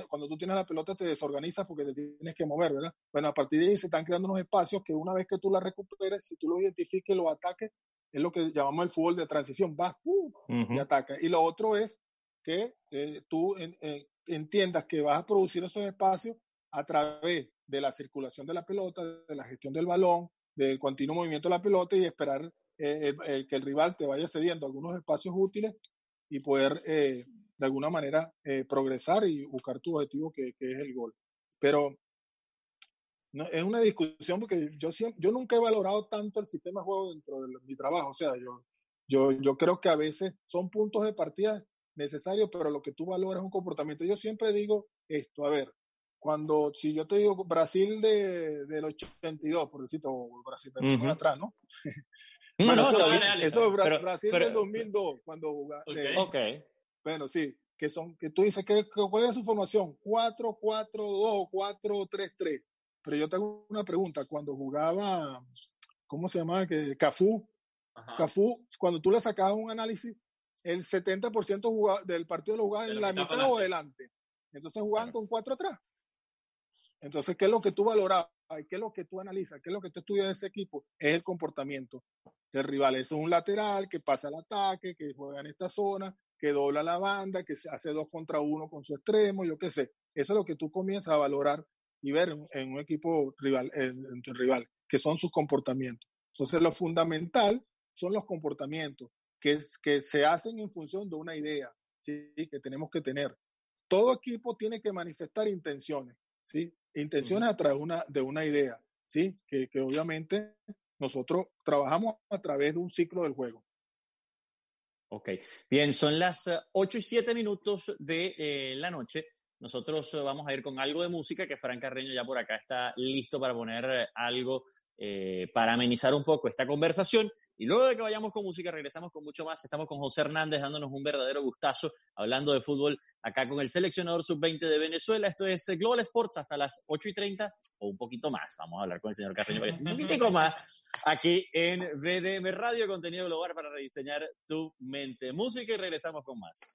cuando tú tienes la pelota te desorganizas porque te tienes que mover, ¿verdad? Bueno, a partir de ahí se están creando unos espacios que una vez que tú la recuperes, si tú lo identifiques, lo ataques, es lo que llamamos el fútbol de transición, vas uh, y ataca. Y lo otro es que eh, tú eh, entiendas que vas a producir esos espacios a través de la circulación de la pelota, de la gestión del balón, del continuo movimiento de la pelota y esperar eh, que el rival te vaya cediendo algunos espacios útiles y poder de alguna manera progresar y buscar tu objetivo que, que es el gol. Pero no, es una discusión porque yo, siempre, yo nunca he valorado tanto el sistema de juego dentro de mi trabajo. O sea, yo, yo, yo creo que a veces son puntos de partida necesarios, pero lo que tú valoras es un comportamiento. Yo siempre digo esto, a ver, cuando, si yo te digo Brasil de, del 82, por decirlo, Brasil de atrás, ¿no? No, no, eso, dale, eso es Brasil del 2002, cuando. Okay. Eh, bueno, sí, que son, que tú dices, que, ¿cuál es su formación? 4-4-2, 4-3-3. Pero yo tengo una pregunta, cuando jugaba, ¿cómo se llama? Que Cafú, Cafú, cuando tú le sacabas un análisis, el 70% del partido lo jugaba en la mitad o adelante. Entonces jugaban con cuatro atrás. Entonces, ¿qué es lo que tú valorabas? ¿Qué es lo que tú analizas? ¿Qué es lo que tú estudias de ese equipo? Es el comportamiento del rival. es un lateral que pasa al ataque, que juega en esta zona, que dobla la banda, que se hace dos contra uno con su extremo, yo qué sé. Eso es lo que tú comienzas a valorar y ver en, un equipo rival, en, tu rival, que son sus comportamientos. Entonces, lo fundamental son los comportamientos que, que se hacen en función de una idea ¿sí? que tenemos que tener. Todo equipo tiene que manifestar intenciones, ¿sí? intenciones a través de una, de una idea, ¿sí? que, que obviamente nosotros trabajamos a través de un ciclo del juego. Ok, bien, son las 8 eh, y 7 minutos de eh, la noche. Nosotros eh, vamos a ir con algo de música que Fran Carreño ya por acá está listo para poner algo para amenizar un poco esta conversación. Y luego de que vayamos con música, regresamos con mucho más. Estamos con José Hernández dándonos un verdadero gustazo, hablando de fútbol acá con el seleccionador sub-20 de Venezuela. Esto es Global Sports hasta las 8 y 30 o un poquito más. Vamos a hablar con el señor Carreño un poquitico más aquí en VDM Radio, contenido global para rediseñar tu mente. Música y regresamos con más.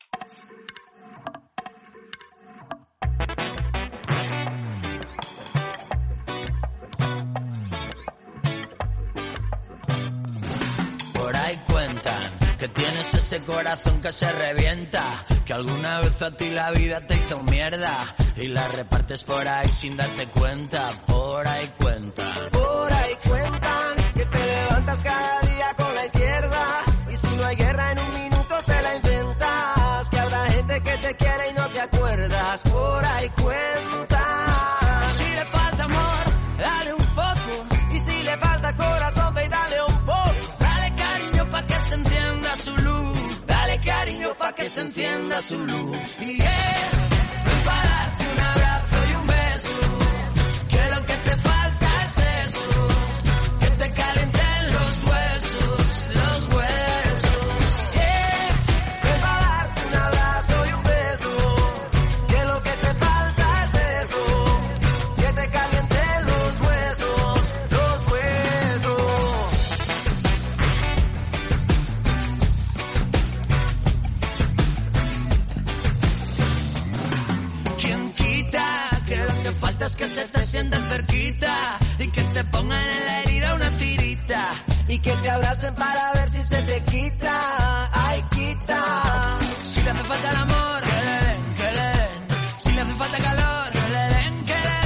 Que tienes ese corazón que se revienta, que alguna vez a ti la vida te hizo mierda y la repartes por ahí sin darte cuenta. Por ahí cuentan. Por ahí cuentan encienda su luz. Yeah, sienten cerquita y que te pongan en la herida una tirita y que te abracen para ver si se te quita. Ay, quita. Si le hace falta el amor, que le den, que le. Si le hace falta calor, que le den, que le.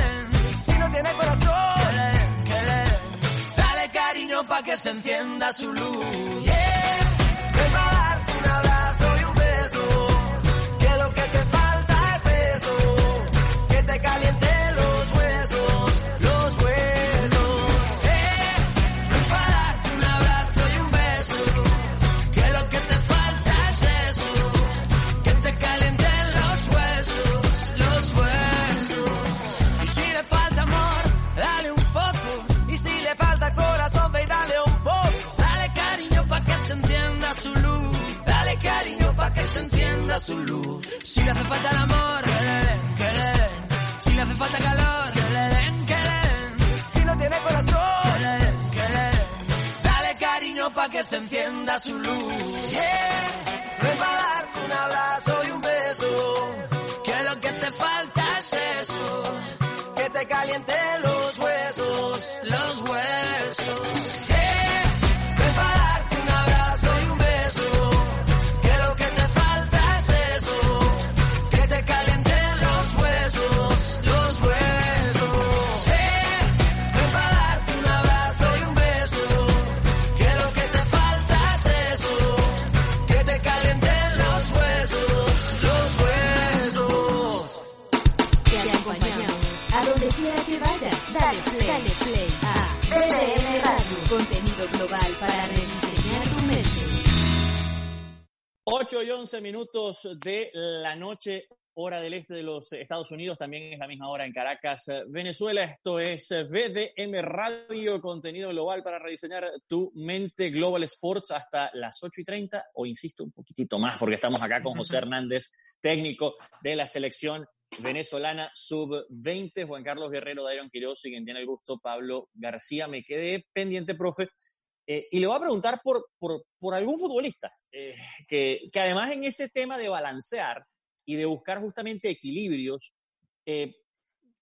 Si no tiene corazón, que le den, que le. Dale cariño pa' que se encienda su luz. Su luz. Si le hace falta el amor, que le den, le den. Si le hace falta calor, que le den, le den. Si no tiene corazón, que le den, le den. Dale cariño pa' que se encienda su luz. Yeah. Ven pa' darte un abrazo y un beso. Que lo que te falta es eso. Que te calienten los huesos, 8 y 11 minutos de la noche, hora del este de los Estados Unidos, también es la misma hora en Caracas, Venezuela. Esto es VDM Radio, contenido global para rediseñar tu mente Global Sports hasta las 8 y 30, o insisto, un poquitito más, porque estamos acá con José Hernández, técnico de la selección venezolana sub-20, Juan Carlos Guerrero, Dairon Quiroz y quien tiene el gusto, Pablo García. Me quedé pendiente, profe, eh, y le voy a preguntar por, por, por algún futbolista, eh, que, que, además en ese tema de balancear y de buscar justamente equilibrios, eh,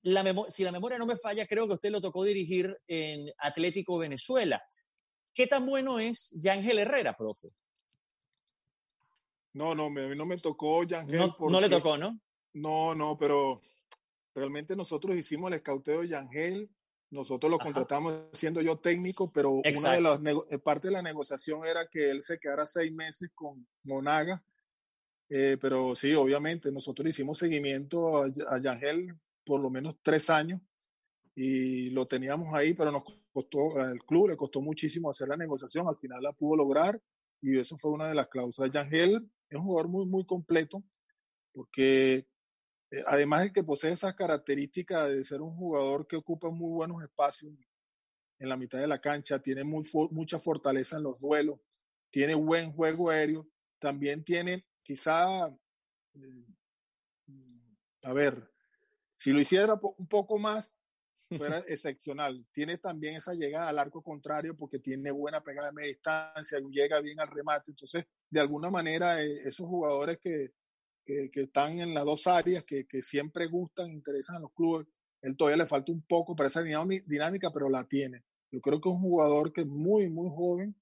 la si la memoria no me falla, creo que usted lo tocó dirigir en Atlético Venezuela. ¿Qué tan bueno es Yangel Herrera, profe? No, no, me, no me tocó Yangel. No, porque... no le tocó, ¿no? No, no, pero realmente nosotros hicimos el escauteo de Yangel nosotros lo contratamos Ajá. siendo yo técnico, pero Exacto. una de las eh, parte de la negociación era que él se quedara seis meses con Monaga. Eh, pero sí, obviamente, nosotros hicimos seguimiento a, a Yangel por lo menos tres años y lo teníamos ahí, pero nos costó, al club le costó muchísimo hacer la negociación, al final la pudo lograr y eso fue una de las cláusulas. Yangel es un jugador muy, muy completo porque además de que posee esas características de ser un jugador que ocupa muy buenos espacios en la mitad de la cancha, tiene muy mucha fortaleza en los duelos, tiene buen juego aéreo, también tiene quizá, eh, a ver, si lo hiciera un poco más, fuera excepcional. Tiene también esa llegada al arco contrario porque tiene buena pegada de media distancia, llega bien al remate. Entonces, de alguna manera, eh, esos jugadores que, que, están en las dos áreas, que, que, siempre gustan, interesan a los clubes. Él todavía le falta un poco para esa dinámica, pero la tiene. Yo creo que es un jugador que es muy, muy joven,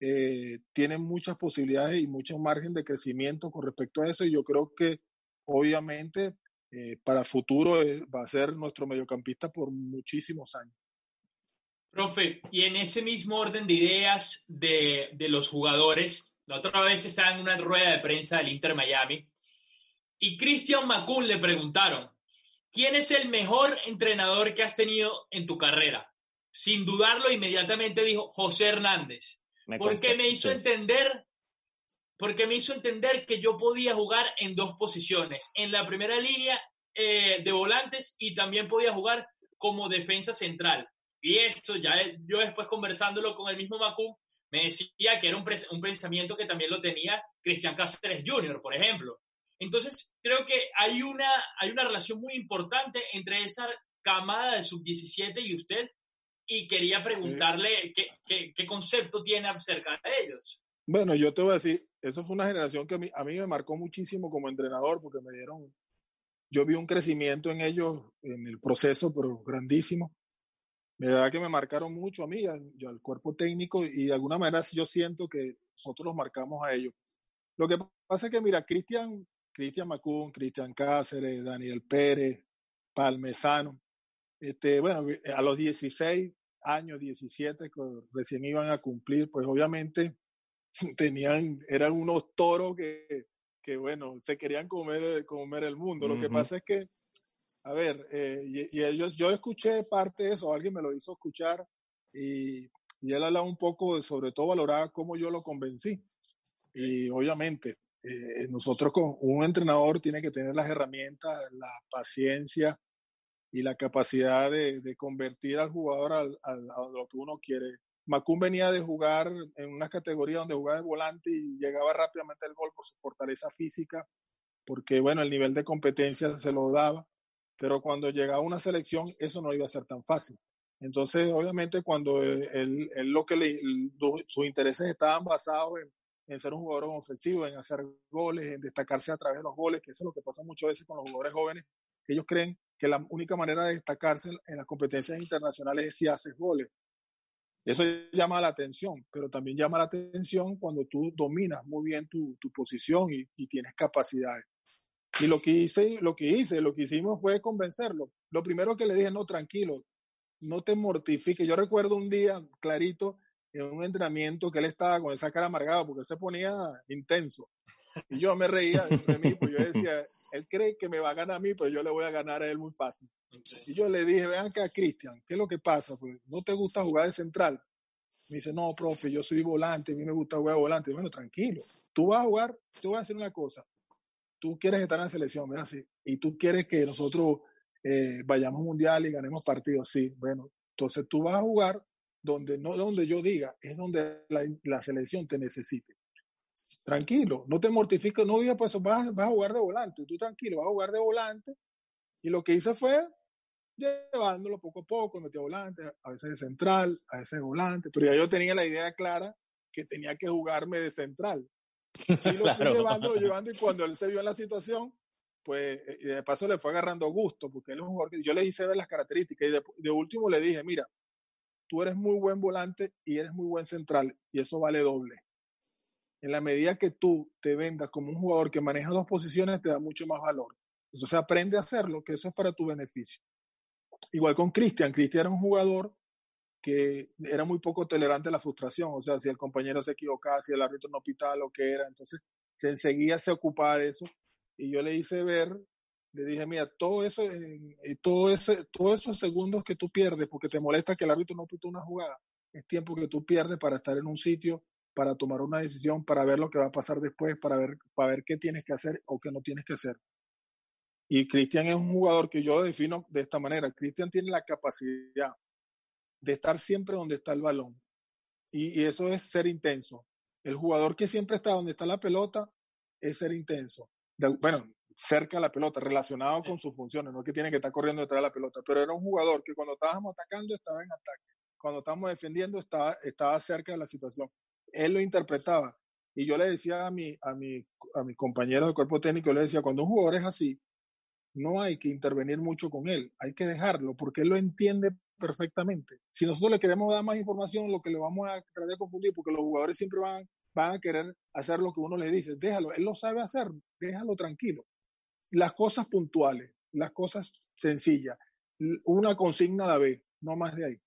eh, tiene muchas posibilidades y mucho margen de crecimiento con respecto a eso. Y yo creo que, obviamente, eh, para futuro eh, va a ser nuestro mediocampista por muchísimos años. Profe, y en ese mismo orden de ideas de, de los jugadores, la otra vez estaba en una rueda de prensa del Inter Miami y Christian Macun le preguntaron, ¿quién es el mejor entrenador que has tenido en tu carrera? Sin dudarlo, inmediatamente dijo José Hernández, me porque me hizo entender, porque me hizo entender que yo podía jugar en dos posiciones, en la primera línea eh, de volantes y también podía jugar como defensa central. Y esto, ya yo después conversándolo con el mismo Macun, me decía que era un, un pensamiento que también lo tenía Cristian Cáceres Jr., por ejemplo. Entonces, creo que hay una, hay una relación muy importante entre esa camada de sub-17 y usted, y quería preguntarle qué, qué, qué, concepto tiene acerca de ellos. Bueno, yo te voy a decir, eso fue una generación que a mí, a mí me marcó muchísimo como entrenador, porque me dieron, yo vi un crecimiento en ellos en el proceso, pero grandísimo. Me da que me marcaron mucho a mí, al, al cuerpo técnico, y de alguna manera yo siento que nosotros los marcamos a ellos. Lo que pasa es que, mira, Cristian, Cristian Macún, Cristian Cáceres, Daniel Pérez, Palmesano, este, bueno, a los 16 años, 17, que recién iban a cumplir, pues obviamente tenían, eran unos toros que, que bueno, se querían comer, comer el mundo. Lo que pasa es que, a ver, eh, y, ellos, yo escuché parte de eso, alguien me lo hizo escuchar y, y él hablaba un poco, de, sobre todo valoraba cómo yo lo convencí. Y obviamente, eh, nosotros con un entrenador tiene que tener las herramientas, la paciencia y la capacidad de, convertir al jugador a lo que uno quiere. Macum venía de jugar en una categoría donde jugaba de volante y llegaba rápidamente al gol por su fortaleza física, porque bueno, el nivel de competencia se lo daba, pero cuando llegaba una selección eso no iba a ser tan fácil. Entonces, obviamente, cuando él, él lo que sus intereses estaban basados en, en, ser un jugador ofensivo, en hacer goles, en destacarse a través de los goles, que eso es lo que pasa muchas veces con los jugadores jóvenes, que ellos creen que la única manera de destacarse en, las competencias internacionales es si haces goles. Eso llama la atención, pero también llama la atención cuando tú dominas muy bien tu, tu posición y, y, tienes capacidades. Y lo que hice, lo que hice, lo que hicimos fue convencerlo. Lo primero que le dije, no, tranquilo, no te mortifiques. Yo recuerdo un día clarito en un entrenamiento que él estaba con esa cara amargada porque se ponía intenso. Y yo me reía de mí, pues yo decía, él cree que me va a ganar a mí, pero yo le voy a ganar a él muy fácil. Y yo le dije, vean acá, Cristian, ¿qué es lo que pasa? Pues no te gusta jugar de central. Me dice, no, profe, yo soy volante, a mí me gusta jugar de volante. Bueno, tranquilo, tú vas a jugar, te voy a decir una cosa. Tú quieres estar en la selección, ¿verdad? Sí. Y tú quieres que nosotros eh, vayamos mundial y ganemos partidos, sí. Bueno, entonces tú vas a jugar donde no donde yo diga, es donde la, la selección te necesite. Tranquilo, no te mortifiques, no digas, pues vas, vas a jugar de volante, tú tranquilo, vas a jugar de volante. Y lo que hice fue llevándolo poco a poco, metía volante, a veces de central, a veces de volante, pero ya yo tenía la idea clara que tenía que jugarme de central. Y lo claro. fui llevando, y cuando él se vio en la situación, pues y de paso le fue agarrando gusto, porque él es un jugador que yo le hice ver las características y de, de último le dije, mira, tú eres muy buen volante y eres muy buen central, y eso vale doble. En la medida que tú te vendas como un jugador que maneja dos posiciones, te da mucho más valor. Entonces aprende a hacerlo, que eso es para tu beneficio. Igual con Cristian. Cristian era un jugador que era muy poco tolerante a la frustración. O sea, si el compañero se equivocaba, si el árbitro no pitaba lo que era, entonces se enseguida se ocupaba de eso. Y yo le hice ver, le dije, mira, todo eso, eh, todo ese, todos esos segundos que tú pierdes porque te molesta que el árbitro no pitó una jugada, es tiempo que tú pierdes para estar en un sitio, para tomar una decisión, para ver lo que va a pasar después, para ver, para ver qué tienes que hacer o qué no tienes que hacer. Y Cristian es un jugador que yo defino de esta manera. Cristian tiene la capacidad de estar siempre donde está el balón. Y, y, eso es ser intenso. El jugador que siempre está donde está la pelota es ser intenso. De, bueno, cerca de la pelota, relacionado con sus funciones, no es que tiene que estar corriendo detrás de la pelota, pero era un jugador que cuando estábamos atacando estaba en ataque, cuando estábamos defendiendo estaba, estaba cerca de la situación. Él lo interpretaba. Y yo le decía a mi, a mi, a mi compañero del cuerpo técnico, le decía, cuando un jugador es así, no hay que intervenir mucho con él, hay que dejarlo porque él lo entiende perfectamente. Si nosotros le queremos dar más información, lo que le vamos a tratar de confundir, porque los jugadores siempre van, van a querer hacer lo que uno le dice, déjalo, él lo sabe hacer, déjalo tranquilo. Las cosas puntuales, las cosas sencillas, una consigna a la vez, no más de ahí.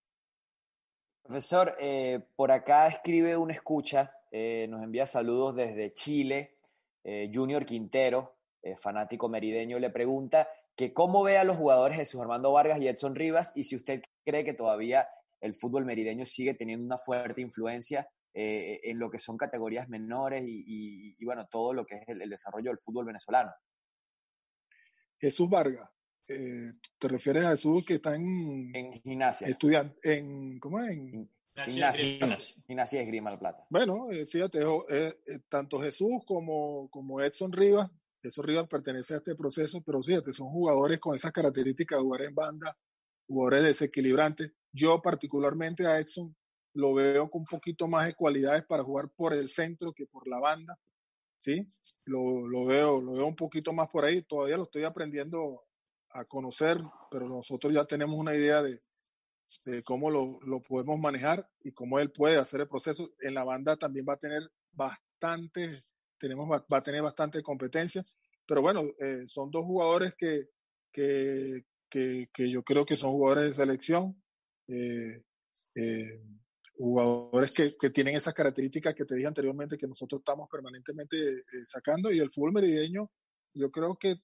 Profesor, eh, por acá escribe una escucha, eh, nos envía saludos desde Chile, eh, Junior Quintero, eh, fanático merideño, le pregunta que cómo ve a los jugadores Jesús Armando Vargas y Edson Rivas y si usted cree que todavía el fútbol merideño sigue teniendo una fuerte influencia eh, en lo que son categorías menores y, bueno, todo lo que es el, desarrollo del fútbol venezolano. Jesús Vargas, eh, ¿te refieres a Jesús que está en, en gimnasia? Estudiante, en, ¿cómo es? En, Gimnasia, gimnasia Esgrima La Plata. Bueno, eh, fíjate, eh, eh, tanto Jesús como, como Edson Rivas esos Rivas pertenece a este proceso, pero fíjate, son jugadores con esas características de jugar en banda, jugadores desequilibrantes. Yo particularmente a Edson lo veo con un poquito más de cualidades para jugar por el centro que por la banda. ¿Sí? Lo, lo, veo, lo veo un poquito más por ahí, todavía lo estoy aprendiendo a conocer, pero nosotros ya tenemos una idea de, cómo lo, lo, podemos manejar y cómo él puede hacer el proceso. En la banda también va a tener bastante, tenemos, va, a tener competencia, pero bueno, eh, son dos jugadores que, que, que, que, yo creo que son jugadores de selección. Eh, eh, jugadores que, que, tienen esas características que te dije anteriormente que nosotros estamos permanentemente eh, sacando y el fútbol merideño yo creo que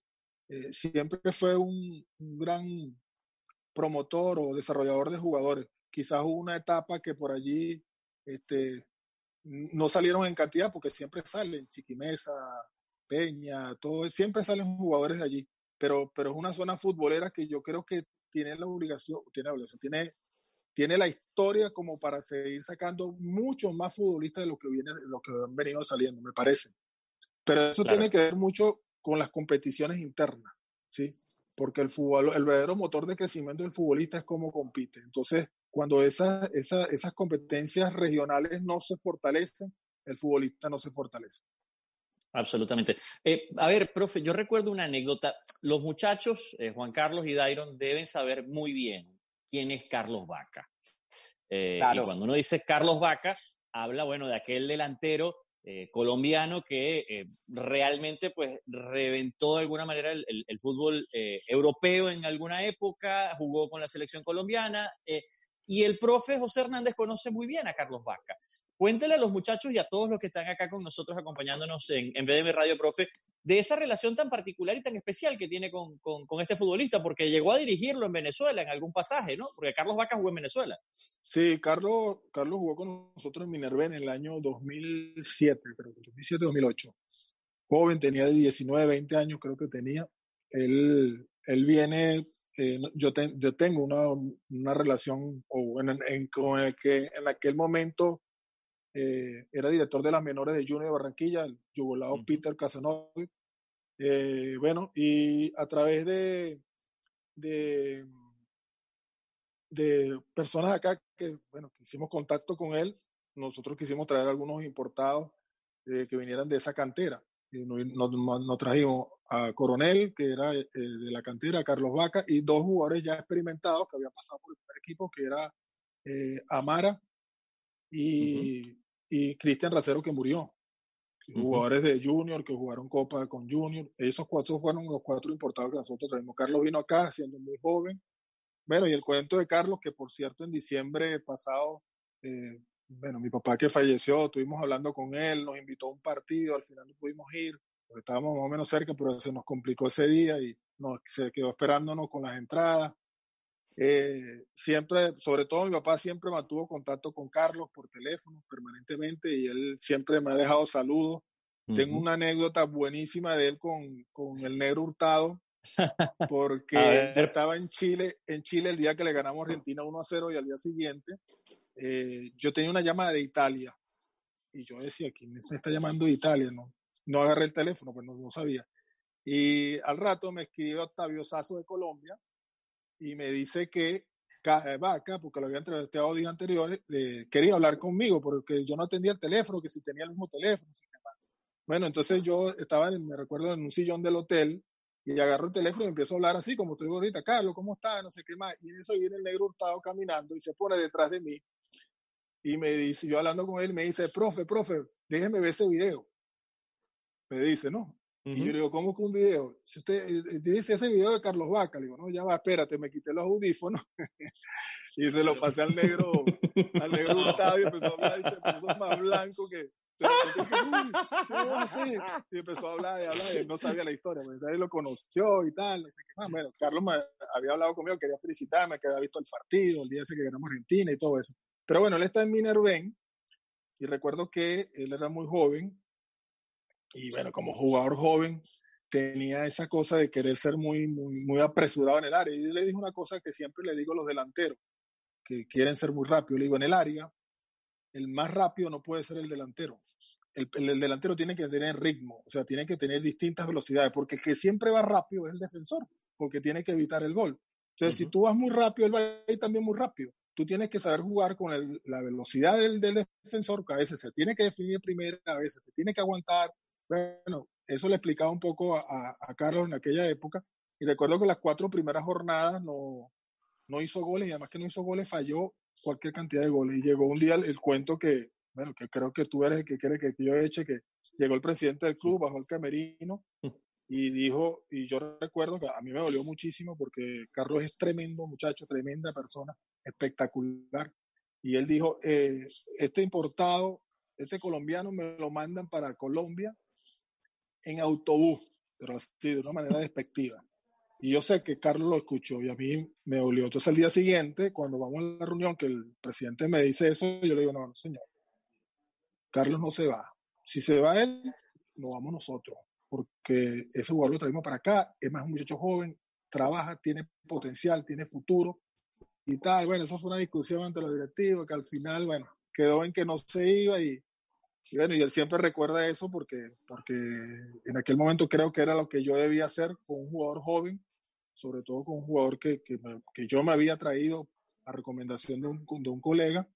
eh, siempre fue un, gran promotor o desarrollador de jugadores. Quizás hubo una etapa que por allí este, no salieron en cantidad porque siempre salen Chiquimesa, Peña, todo, siempre salen jugadores de allí, pero, pero es una zona futbolera que yo creo que tiene la obligación, tiene la obligación, tiene tiene la historia como para seguir sacando muchos más futbolistas de lo que viene, de lo que han venido saliendo, me parece. Pero eso claro. tiene que ver mucho con las competiciones internas, ¿sí? Porque el fútbol, el verdadero motor de crecimiento del futbolista es cómo compite. Entonces, cuando esa, esa, esas competencias regionales no se fortalecen, el futbolista no se fortalece. Absolutamente. Eh, a ver, profe, yo recuerdo una anécdota. Los muchachos, eh, Juan Carlos y Dairon, deben saber muy bien quién es Carlos Vaca. Eh, claro. Y cuando uno dice Carlos Vaca, habla, bueno, de aquel delantero eh, colombiano que eh, realmente, pues, reventó de alguna manera el, el, el fútbol eh, europeo en alguna época, jugó con la selección colombiana, y el profe José Hernández conoce muy bien a Carlos Vaca. Cuéntele a los muchachos y a todos los que están acá con nosotros acompañándonos en, en BDM Radio Profe de esa relación tan particular y tan especial que tiene con, con, con, este futbolista, porque llegó a dirigirlo en Venezuela en algún pasaje, ¿no? Porque Carlos Vaca jugó en Venezuela. Sí, Carlos, Carlos jugó con nosotros en Minerva en el año 2007, creo que 2007-2008. Joven, tenía de 19, 20 años, creo que tenía. Él, él viene eh, yo, te, yo, tengo una, una relación o en, en, con el que en aquel momento eh, era director de las menores de Junior de Barranquilla, el yugolado uh Peter Casanova. Eh, bueno, y a través de, de, de, personas acá que, bueno, que hicimos contacto con él, nosotros quisimos traer algunos importados eh, que vinieran de esa cantera. Nos, nos, nos, trajimos a Coronel, que era eh, de la cantera, Carlos Vaca, y dos jugadores ya experimentados que habían pasado por el primer equipo, que era eh, Amara y, uh -huh y Cristian Racero que murió. Uh -huh. Jugadores de Junior que jugaron Copa con Junior. Esos cuatro fueron los cuatro importados que nosotros traemos. Carlos vino acá siendo muy joven. Bueno, y el cuento de Carlos, que por cierto en diciembre pasado, eh, bueno, mi papá que falleció, estuvimos hablando con él, nos invitó a un partido, al final no pudimos ir, porque estábamos más o menos cerca, pero se nos complicó ese día y nos, se quedó esperándonos con las entradas. Eh, siempre, sobre todo mi papá siempre mantuvo contacto con Carlos por teléfono permanentemente y él siempre me ha dejado saludos. Uh -huh. Tengo una anécdota buenísima de él con, con el negro Hurtado, porque yo estaba en Chile, en Chile el día que le ganamos a Argentina 1 a 0 y al día siguiente eh, yo tenía una llamada de Italia y yo decía, ¿quién me está llamando de Italia? No, no agarré el teléfono, pues no, no sabía. Y al rato me escribió Octavio Sazo de Colombia y me dice que Vaca, porque lo había entrevistado días anteriores, eh, quería hablar conmigo porque yo no atendía el teléfono, que si tenía el mismo teléfono. Bueno, entonces yo estaba, en, me recuerdo, en un sillón del hotel y agarro el teléfono y empiezo a hablar así, como digo ahorita, Carlos, ¿cómo estás? No sé qué más. Y en eso viene el negro hurtado caminando y se pone detrás de mí y me dice, yo hablando con él, me dice, profe, profe, déjeme ver ese video. Me dice, ¿no? Uh -huh. Y yo le digo, ¿cómo que un video? Si usted eh, dice ese video de Carlos Vaca, le digo, no, ya va, espérate, me quité los audífonos y se lo pasé al negro, al negro Gustavo y empezó a hablar y se puso más blanco que. ¿Cómo así? Y empezó a hablar y hablar, y él no sabía la historia, pues él lo conoció y tal, no sé qué más. Bueno, Carlos me había hablado conmigo, quería felicitarme, que había visto el partido, el día ese que ganamos Argentina y todo eso. Pero bueno, él está en Minerven y recuerdo que él era muy joven y bueno, como jugador joven, tenía esa cosa de querer ser muy, muy, muy apresurado en el área. Y yo le dije una cosa que siempre le digo a los delanteros, que quieren ser muy rápidos. Le digo, en el área, el más rápido no puede ser el delantero. El, el, el, delantero tiene que tener ritmo, o sea, tiene que tener distintas velocidades, porque el que siempre va rápido es el defensor, porque tiene que evitar el gol. Entonces, uh -huh. si tú vas muy rápido, él va a ir también muy rápido. Tú tienes que saber jugar con el, la velocidad del, del defensor, que a veces se tiene que definir primero, a veces se tiene que aguantar, Bueno, eso le explicaba un poco a, a, Carlos en aquella época. Y recuerdo que las cuatro primeras jornadas no, no hizo goles y además que no hizo goles falló cualquier cantidad de goles. Y llegó un día el, cuento que, bueno, que creo que tú eres el que quiere que yo eche, que llegó el presidente del club, bajó el camerino y dijo, y yo recuerdo que a mí me dolió muchísimo porque Carlos es tremendo muchacho, tremenda persona, espectacular. Y él dijo, eh, este importado, este colombiano me lo mandan para Colombia en autobús, pero así de una manera despectiva. Y yo sé que Carlos lo escuchó y a mí me dolió. Entonces el día siguiente, cuando vamos a la reunión, que el presidente me dice eso, yo le digo, no, no señor, Carlos no se va. Si se va él, no vamos nosotros, porque ese jugador lo traemos para acá, es más un muchacho joven, trabaja, tiene potencial, tiene futuro y tal. Bueno, eso fue una discusión ante los directivos que al final, bueno, quedó en que no se iba y, y bueno, y él siempre recuerda eso porque, porque en aquel momento creo que era lo que yo debía hacer con un jugador joven sobre todo con un jugador que, que, que yo me había traído a recomendación de un, de un colega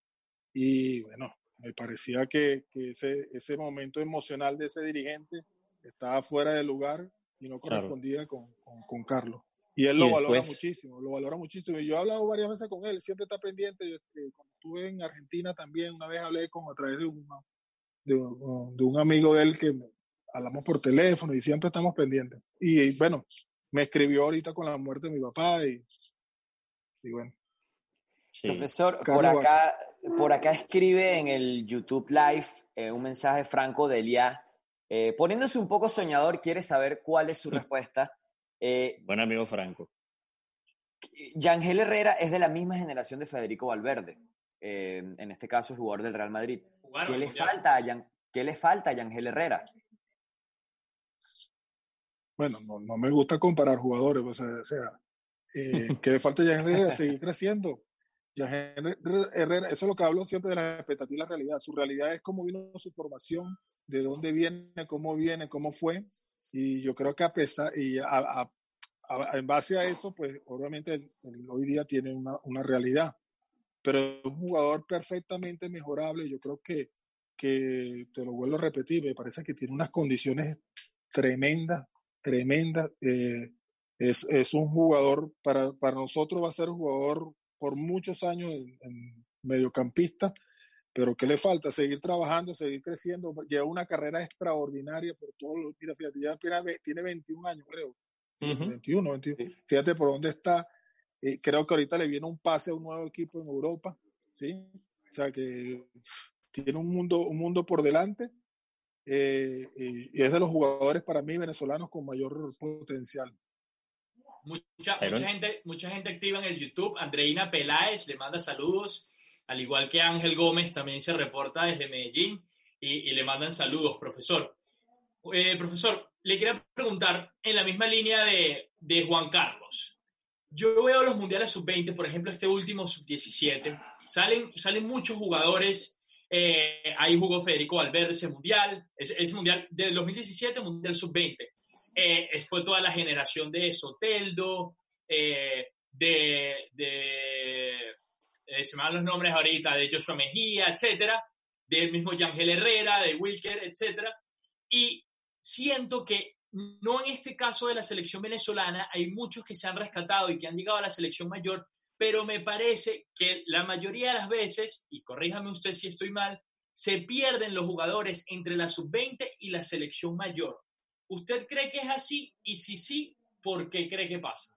y bueno, me parecía que, que, ese, ese momento emocional de ese dirigente estaba fuera de lugar y no correspondía con, con, Carlos. Y él lo valora muchísimo, lo valora muchísimo. Y yo he hablado varias veces con él, siempre está pendiente. Yo, cuando estuve en Argentina también, una vez hablé con a través de, de, de un amigo de él que hablamos por teléfono y siempre estamos pendientes. Y bueno, me escribió ahorita con la muerte de mi papá y, y bueno. Profesor, por acá, por acá escribe en el YouTube Live eh, un mensaje franco de Elia, eh, poniéndose un poco soñador, quiere saber cuál es su respuesta. Eh, Buen amigo Franco. Yangel Herrera es de la misma generación de Federico Valverde, en este caso es jugador del Real Madrid. ¿Qué le, falta a ¿Qué le falta a Yangel Herrera? bueno, no, no, me gusta comparar jugadores, o sea, eh, que le falta ya Herrera seguir creciendo. Ya Herrera, eso es lo que hablo siempre de la expectativa y la realidad. Su realidad es cómo vino su formación, de dónde viene, cómo viene, cómo fue. Y yo creo que a pesar, y a, en base a eso, pues obviamente hoy día tiene una, una realidad. Pero es un jugador perfectamente mejorable. Yo creo que, que, te lo vuelvo a repetir, me parece que tiene unas condiciones tremendas tremenda. Eh, es, es, un jugador, para, para nosotros va a ser un jugador por muchos años en, mediocampista, pero ¿qué le falta? Seguir trabajando, seguir creciendo. Lleva una carrera extraordinaria por todos los. Mira, fíjate, ya tiene 21 años, creo. 21, 21. Fíjate por dónde está. Eh, creo que ahorita le viene un pase a un nuevo equipo en Europa, ¿sí? O sea que tiene un mundo, un mundo por delante eh, y, es de los jugadores para mí venezolanos con mayor potencial. Mucha, mucha, gente, mucha gente activa en el YouTube. Andreina Peláez le manda saludos, al igual que Ángel Gómez también se reporta desde Medellín y, le mandan saludos, profesor. Eh, profesor, le quería preguntar en la misma línea de, de Juan Carlos. Yo veo los mundiales sub-20, por ejemplo, este último sub-17, salen, salen muchos jugadores eh, ahí jugó Federico Valverde ese mundial, ese, mundial del 2017, mundial sub-20. Eh, fue toda la generación de Soteldo, eh, de, de se me dan los nombres ahorita, de Joshua Mejía, etcétera, del mismo Yangel Herrera, de Wilker, etcétera. Y siento que no en este caso de la selección venezolana, hay muchos que se han rescatado y que han llegado a la selección mayor pero me parece que la mayoría de las veces, y corríjame usted si estoy mal, se pierden los jugadores entre la sub-20 y la selección mayor. ¿Usted cree que es así? Y si sí, ¿por qué cree que pasa?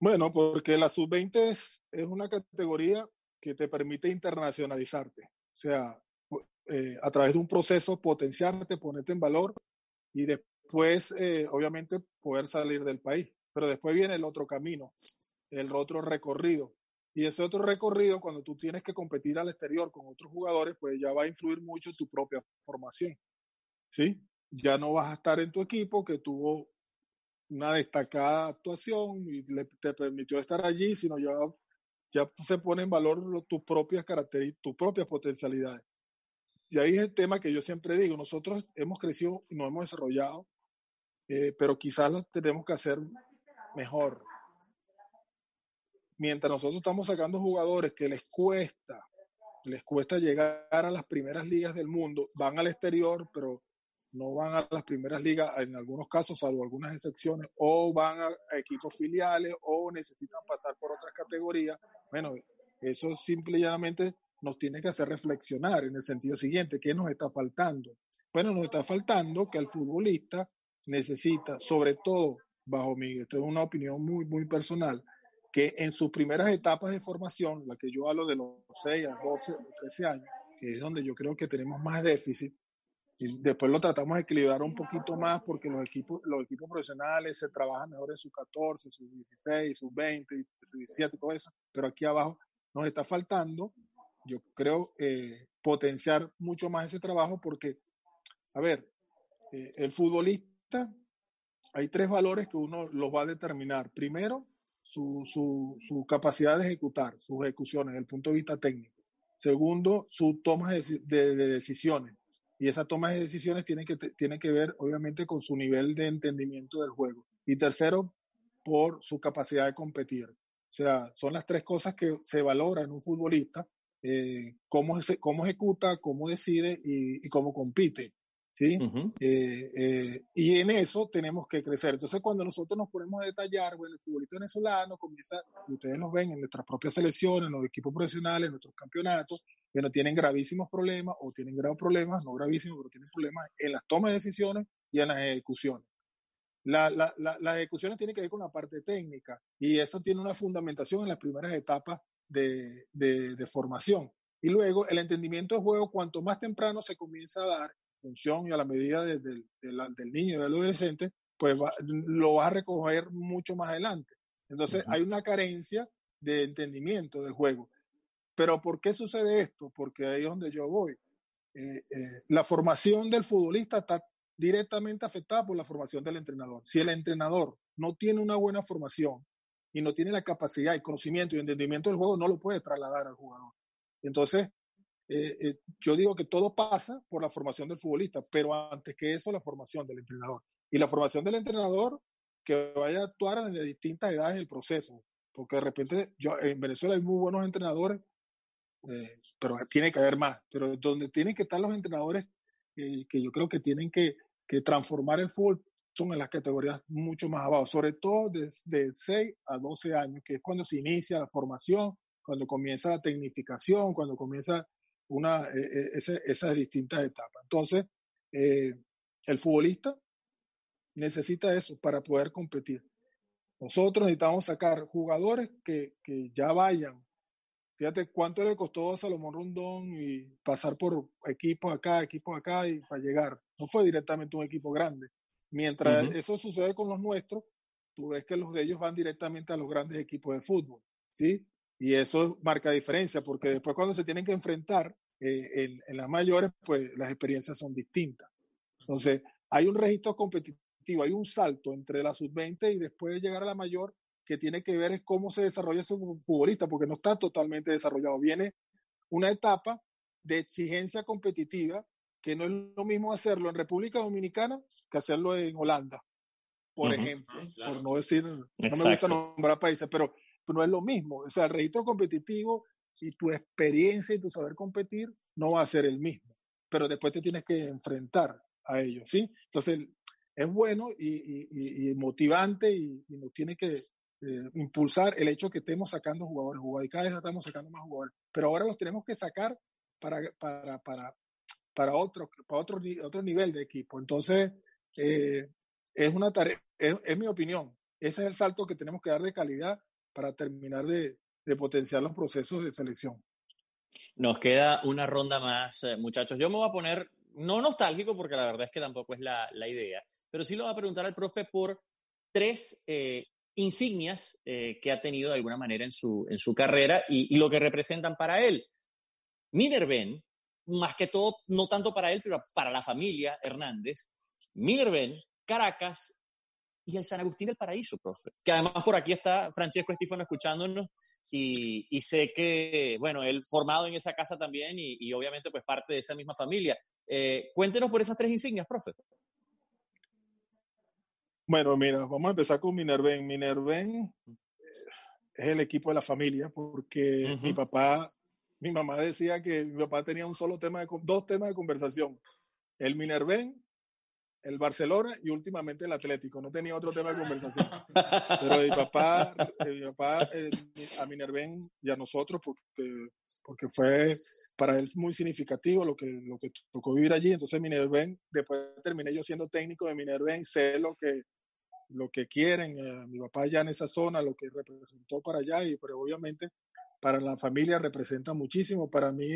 Bueno, porque la sub-20 es, es, una categoría que te permite internacionalizarte. O sea, eh, a través de un proceso potenciarte, ponerte en valor y después, eh, obviamente, poder salir del país. Pero después viene el otro camino, el otro recorrido. Y ese otro recorrido, cuando tú tienes que competir al exterior con otros jugadores, pues ya va a influir mucho tu propia formación. ¿Sí? Ya no vas a estar en tu equipo que tuvo una destacada actuación y le, te permitió estar allí, sino ya, ya se pone en valor tus propias características, tus propias potencialidades. Y ahí es el tema que yo siempre digo, nosotros hemos crecido y nos hemos desarrollado, eh, pero quizás lo tenemos que hacer mejor, mientras nosotros estamos sacando jugadores que les cuesta, les cuesta llegar a las primeras ligas del mundo, van al exterior, pero no van a las primeras ligas en algunos casos, salvo algunas excepciones, o van a, equipos filiales o necesitan pasar por otras categorías. Bueno, eso simple y llanamente nos tiene que hacer reflexionar en el sentido siguiente, ¿qué nos está faltando? Bueno, nos está faltando que el futbolista necesita, sobre todo, bajo mi, esto es una opinión muy, muy personal, que en sus primeras etapas de formación, la que yo hablo de los 6 a 12 o 13 años, que es donde yo creo que tenemos más déficit, y después lo tratamos de equilibrar un poquito más porque los equipos, los equipos profesionales se trabajan mejor en sus 14, sus 16, sus 20, sus 17 y todo eso. Pero aquí abajo nos está faltando, yo creo, eh, potenciar mucho más ese trabajo porque, a ver, eh, el futbolista, hay tres valores que uno los va a determinar. Primero, su, su, su capacidad de ejecutar, sus ejecuciones desde el punto de vista técnico. Segundo, su toma de, de, de decisiones y esa toma de decisiones tiene que, tiene que ver, obviamente, con su nivel de entendimiento del juego. Y tercero, por su capacidad de competir. O sea, son las tres cosas que se valoran en un futbolista, eh, cómo, cómo ejecuta, cómo decide y, cómo compite. ¿sí? Eh, eh, y en eso tenemos que crecer. Entonces, cuando nosotros nos ponemos a detallar, bueno, el futbolista venezolano comienza, ustedes nos ven en nuestras propias selecciones, en los equipos profesionales, en nuestros campeonatos, que no tienen gravísimos problemas o tienen graves problemas, no gravísimos, pero tienen problemas en las tomas de decisiones y en las ejecuciones. La, la, las ejecuciones tienen que ver con la parte técnica y eso tiene una fundamentación en las primeras etapas de, de, formación. Y luego el entendimiento de juego, cuanto más temprano se comienza a dar, en función y a la medida de, del niño y del adolescente, pues lo vas a recoger mucho más adelante. Entonces hay una carencia de entendimiento del juego. Pero ¿por qué sucede esto? Porque ahí es donde yo voy. Eh, eh, la formación del futbolista está directamente afectada por la formación del entrenador. Si el entrenador no tiene una buena formación y no tiene la capacidad y conocimiento y entendimiento del juego, no lo puede trasladar al jugador. Entonces, eh, yo digo que todo pasa por la formación del futbolista, pero antes que eso, la formación del entrenador. Y la formación del entrenador que vaya a actuar en distintas edades del proceso. Porque de repente, yo, en Venezuela hay muy buenos entrenadores eh, pero tiene que haber más. Pero donde tienen que estar los entrenadores eh, que yo creo que tienen que, que, transformar el fútbol son en las categorías mucho más abajo, sobre todo de, de 6 a 12 años, que es cuando se inicia la formación, cuando comienza la tecnificación, cuando comienza una, eh, esas distintas etapas. Entonces, el futbolista necesita eso para poder competir. Nosotros necesitamos sacar jugadores que, que ya vayan Fíjate cuánto le costó a Salomón Rondón y pasar por equipos acá, equipos acá y para llegar. No fue directamente un equipo grande. Mientras eso sucede con los nuestros, tú ves que los de ellos van directamente a los grandes equipos de fútbol, ¿sí? Y eso marca diferencia, porque después cuando se tienen que enfrentar eh, en, en, las mayores, pues las experiencias son distintas. Entonces, hay un registro competitivo, hay un salto entre la sub-20 y después de llegar a la mayor, que tiene que ver es cómo se desarrolla ese futbolista, porque no está totalmente desarrollado. Viene una etapa de exigencia competitiva que no es lo mismo hacerlo en República Dominicana que hacerlo en Holanda, por ejemplo, ah, por no decir, no me gusta nombrar países, pero, no es lo mismo. O sea, el registro competitivo y tu experiencia y tu saber competir no va a ser el mismo, pero después te tienes que enfrentar a ello, ¿sí? Entonces, es bueno y, motivante y, nos tiene que, eh, impulsar el hecho que estemos sacando jugadores, jugadores, cada vez estamos sacando más jugadores, pero ahora los tenemos que sacar para, para, para, para, otro, para otro, otro nivel de equipo. Entonces, eh, es una tarea, es, mi opinión, ese es el salto que tenemos que dar de calidad para terminar de, de potenciar los procesos de selección. Nos queda una ronda más, eh, muchachos. Yo me voy a poner, no nostálgico, porque la verdad es que tampoco es la, la idea, pero sí lo voy a preguntar al profe por tres eh, insignias que ha tenido de alguna manera en su, en su carrera y, lo que representan para él. Minerven, más que todo, no tanto para él, pero para la familia Hernández, Minerven, Caracas y el San Agustín del Paraíso, profe. Que además por aquí está Francesco Estífano escuchándonos y, y, sé que, bueno, él formado en esa casa también y, y obviamente pues parte de esa misma familia. Eh, cuéntenos por esas tres insignias, profe. Bueno, mira, vamos a empezar con Minerven. Minerven eh, es el equipo de la familia porque mi papá, mi mamá decía que mi papá tenía un solo tema, de, dos temas de conversación. El Minerven el Barcelona y últimamente el Atlético. No tenía otro tema de conversación. Pero mi papá, eh, mi papá eh, a Minerven y a nosotros, porque, porque fue para él muy significativo lo que, lo que tocó vivir allí. Entonces Minerven, después terminé yo siendo técnico de Minerven, sé lo que, lo que quieren. Eh, mi papá allá en esa zona, lo que representó para allá, y pero obviamente para la familia representa muchísimo. Para mí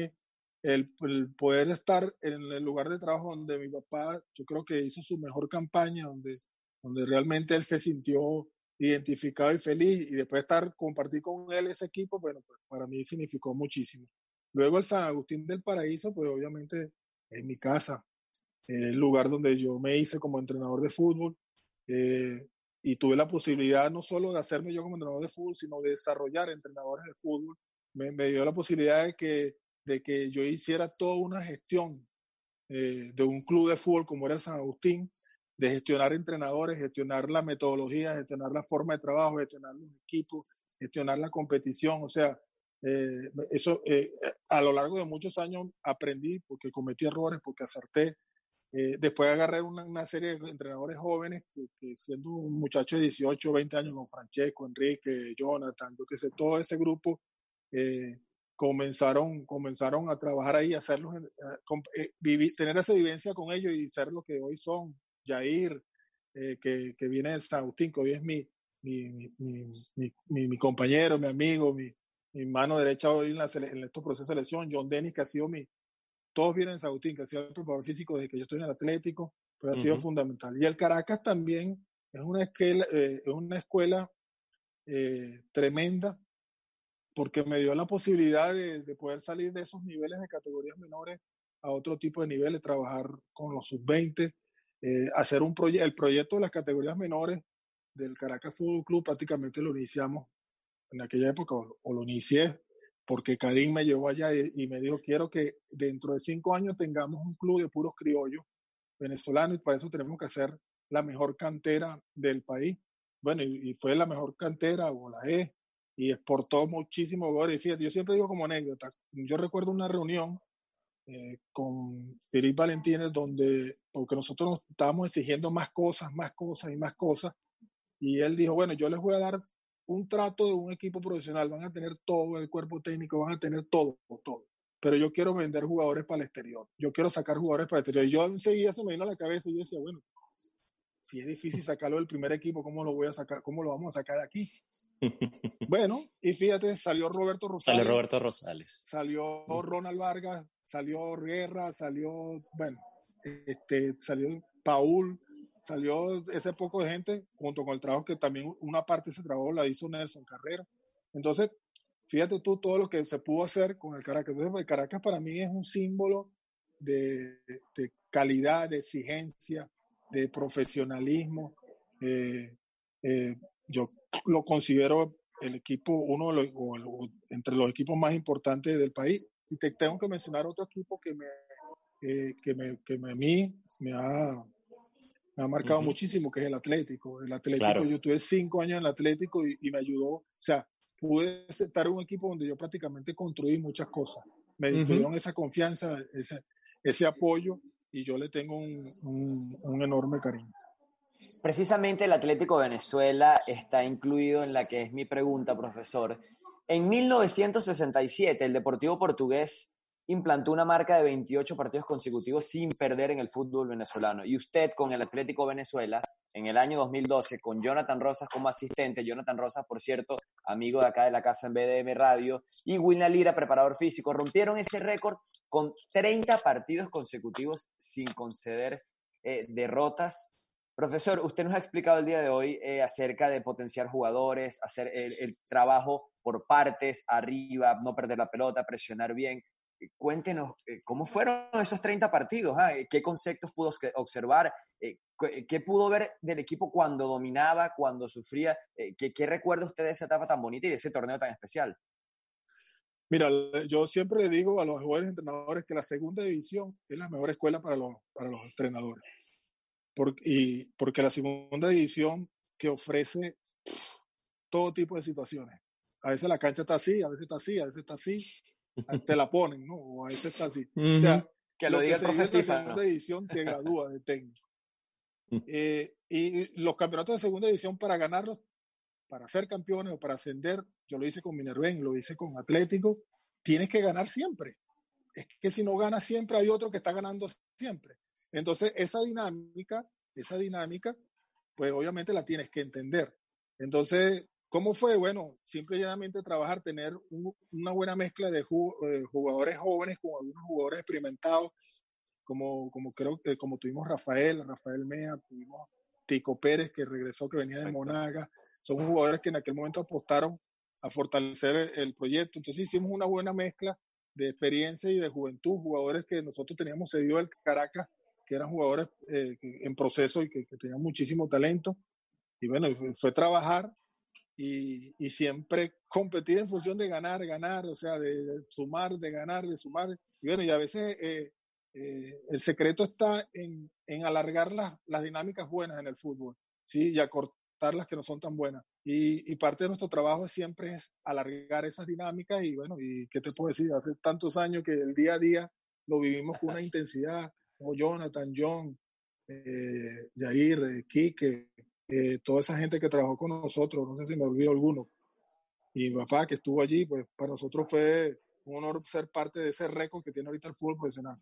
el, poder estar en el lugar de trabajo donde mi papá, yo creo que hizo su mejor campaña, donde, donde realmente él se sintió identificado y feliz, y después estar, compartir con él ese equipo, bueno, pues para mí significó muchísimo. Luego el San Agustín del Paraíso, pues obviamente es mi casa, el lugar donde yo me hice como entrenador de fútbol, eh, y tuve la posibilidad no solo de hacerme yo como entrenador de fútbol, sino de desarrollar entrenadores de fútbol. Me, me dio la posibilidad de que de que yo hiciera toda una gestión eh, de un club de fútbol como era el San Agustín, de gestionar entrenadores, gestionar la metodología, gestionar la forma de trabajo, gestionar los equipos, gestionar la competición. O sea, eh, eso eh, a lo largo de muchos años aprendí porque cometí errores, porque acerté. Después agarré una, serie de entrenadores jóvenes que, siendo un muchacho de 18, 20 años, con Francesco, Enrique, Jonathan, yo qué sé, todo ese grupo, comenzaron, comenzaron a trabajar ahí, hacerlos, eh, eh, vivir, tener esa vivencia con ellos y ser lo que hoy son. Jair, eh, que, que, viene del San Agustín, que hoy es mi, mi, mi, mi compañero, mi amigo, mi, mano derecha hoy en, la, en estos procesos de selección. John Dennis, que ha sido mi, todos vienen de San Agustín, que ha sido el preparador físico desde que yo estoy en el Atlético, pues ha sido fundamental. Y el Caracas también es una escuela, es una escuela tremenda porque me dio la posibilidad de, poder salir de esos niveles de categorías menores a otro tipo de niveles, trabajar con los sub-20, eh, hacer un proyecto, el proyecto de las categorías menores del Caracas Fútbol Club prácticamente lo iniciamos en aquella época, o, lo inicié, porque Karim me llevó allá y, me dijo, quiero que dentro de cinco años tengamos un club de puros criollos venezolanos y para eso tenemos que hacer la mejor cantera del país. Bueno, y, fue la mejor cantera, o la E, y exportó muchísimo goles. Y fíjate, yo siempre digo como anécdota, yo recuerdo una reunión eh, con Felipe Valentínez donde, porque nosotros nos estábamos exigiendo más cosas, más cosas y más cosas, y él dijo, bueno, yo les voy a dar un trato de un equipo profesional, van a tener todo el cuerpo técnico, van a tener todo, todo. Pero yo quiero vender jugadores para el exterior. Yo quiero sacar jugadores para el exterior. Y yo enseguida se me vino a la cabeza y yo decía, bueno, si es difícil sacarlo del primer equipo, ¿cómo lo voy a sacar? ¿Cómo lo vamos a sacar de aquí? bueno, y fíjate, salió Roberto Rosales. Salió Roberto Rosales. Salió Ronald Vargas, salió Guerra, salió, bueno, este, salió Paul, salió ese poco de gente, junto con el trabajo que también una parte de ese trabajo la hizo Nelson Carrera. Entonces, fíjate tú todo lo que se pudo hacer con el Caracas. Entonces, el Caracas para mí es un símbolo de, de calidad, de exigencia, de profesionalismo. Eh, eh, yo lo considero el equipo, uno de los, entre los equipos más importantes del país. Y te tengo que mencionar otro equipo que me, eh, que me, que me, a mí me ha, me ha marcado muchísimo, que es el Atlético. El Atlético, yo tuve cinco años en el Atlético y, me ayudó, o sea, pude estar en un equipo donde yo prácticamente construí muchas cosas. Me dieron esa confianza, ese, ese apoyo y yo le tengo un, un, enorme cariño. Precisamente el Atlético de Venezuela está incluido en la que es mi pregunta, profesor. En 1967, el Deportivo Portugués implantó una marca de 28 partidos consecutivos sin perder en el fútbol venezolano. Y usted con el Atlético Venezuela, en el año 2012, con Jonathan Rosas como asistente, Jonathan Rosas, por cierto, amigo de acá de la casa en BDM Radio, y Wilna Lira, preparador físico, rompieron ese récord con 30 partidos consecutivos sin conceder eh, derrotas. Profesor, usted nos ha explicado el día de hoy eh, acerca de potenciar jugadores, hacer el, trabajo por partes, arriba, no perder la pelota, presionar bien. Cuéntenos eh, cómo fueron esos 30 partidos, ah? qué conceptos pudo observar, qué pudo ver del equipo cuando dominaba, cuando sufría, qué, recuerda usted de esa etapa tan bonita y de ese torneo tan especial. Mira, yo siempre le digo a los jóvenes entrenadores que la segunda división es la mejor escuela para los, para los entrenadores. y porque la segunda división te ofrece todo tipo de situaciones. A veces la cancha está así, a veces está así, a veces está así. Te la ponen, ¿no? O a veces está así. O sea, que lo, diga que se la segunda división te gradúa de técnico. Eh, y los campeonatos de segunda división para ganarlos, para ser campeones o para ascender, yo lo hice con Minerven, lo hice con Atlético, tienes que ganar siempre. Es que si no ganas siempre, hay otro que está ganando siempre. Entonces, esa dinámica, esa dinámica, pues obviamente la tienes que entender. Entonces, ¿cómo fue? Bueno, simple y llanamente trabajar, tener una buena mezcla de eh, jugadores jóvenes con algunos jugadores experimentados, como, como creo que como tuvimos Rafael, Rafael Mea, tuvimos Tico Pérez, que regresó, que venía de Monaga. Son jugadores que en aquel momento apostaron a fortalecer el proyecto. Entonces hicimos una buena mezcla de experiencia y de juventud, jugadores que nosotros teníamos cedido al Caracas, que eran jugadores eh, en proceso y que, tenían muchísimo talento. Y bueno, fue trabajar y, y, siempre competir en función de ganar, ganar, o sea, de, sumar, de ganar, de sumar. Y bueno, y a veces eh, eh, el secreto está en, en alargar las, las, dinámicas buenas en el fútbol, ¿sí? Y acortar las que no son tan buenas. Y, y, parte de nuestro trabajo siempre es alargar esas dinámicas y bueno, ¿y qué te puedo decir? Hace tantos años que el día a día lo vivimos con una intensidad, como Jonathan, John, eh, Jair, eh, Quique, eh, toda esa gente que trabajó con nosotros, no sé si me olvido alguno. Y mi papá que estuvo allí, pues para nosotros fue un honor ser parte de ese récord que tiene ahorita el fútbol profesional.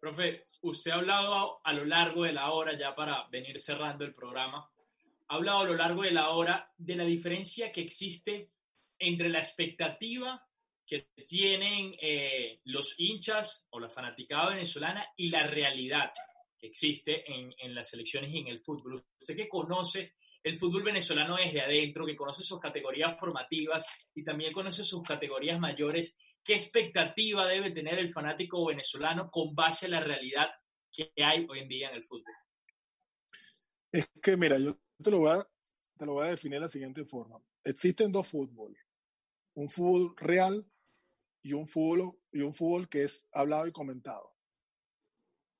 Profe, usted ha hablado a lo largo de la hora, ya para venir cerrando el programa, ha hablado a lo largo de la hora de la diferencia que existe entre la expectativa que tienen eh, los hinchas o la fanaticada venezolana y la realidad existe en, en, las selecciones y en el fútbol. Usted que conoce el fútbol venezolano desde adentro, que conoce sus categorías formativas y también conoce sus categorías mayores, ¿qué expectativa debe tener el fanático venezolano con base a la realidad que hay hoy en día en el fútbol? Es que, mira, yo te lo voy a, te lo voy a definir de la siguiente forma. Existen dos fútbol. Un fútbol real y un fútbol, y un fútbol que es hablado y comentado.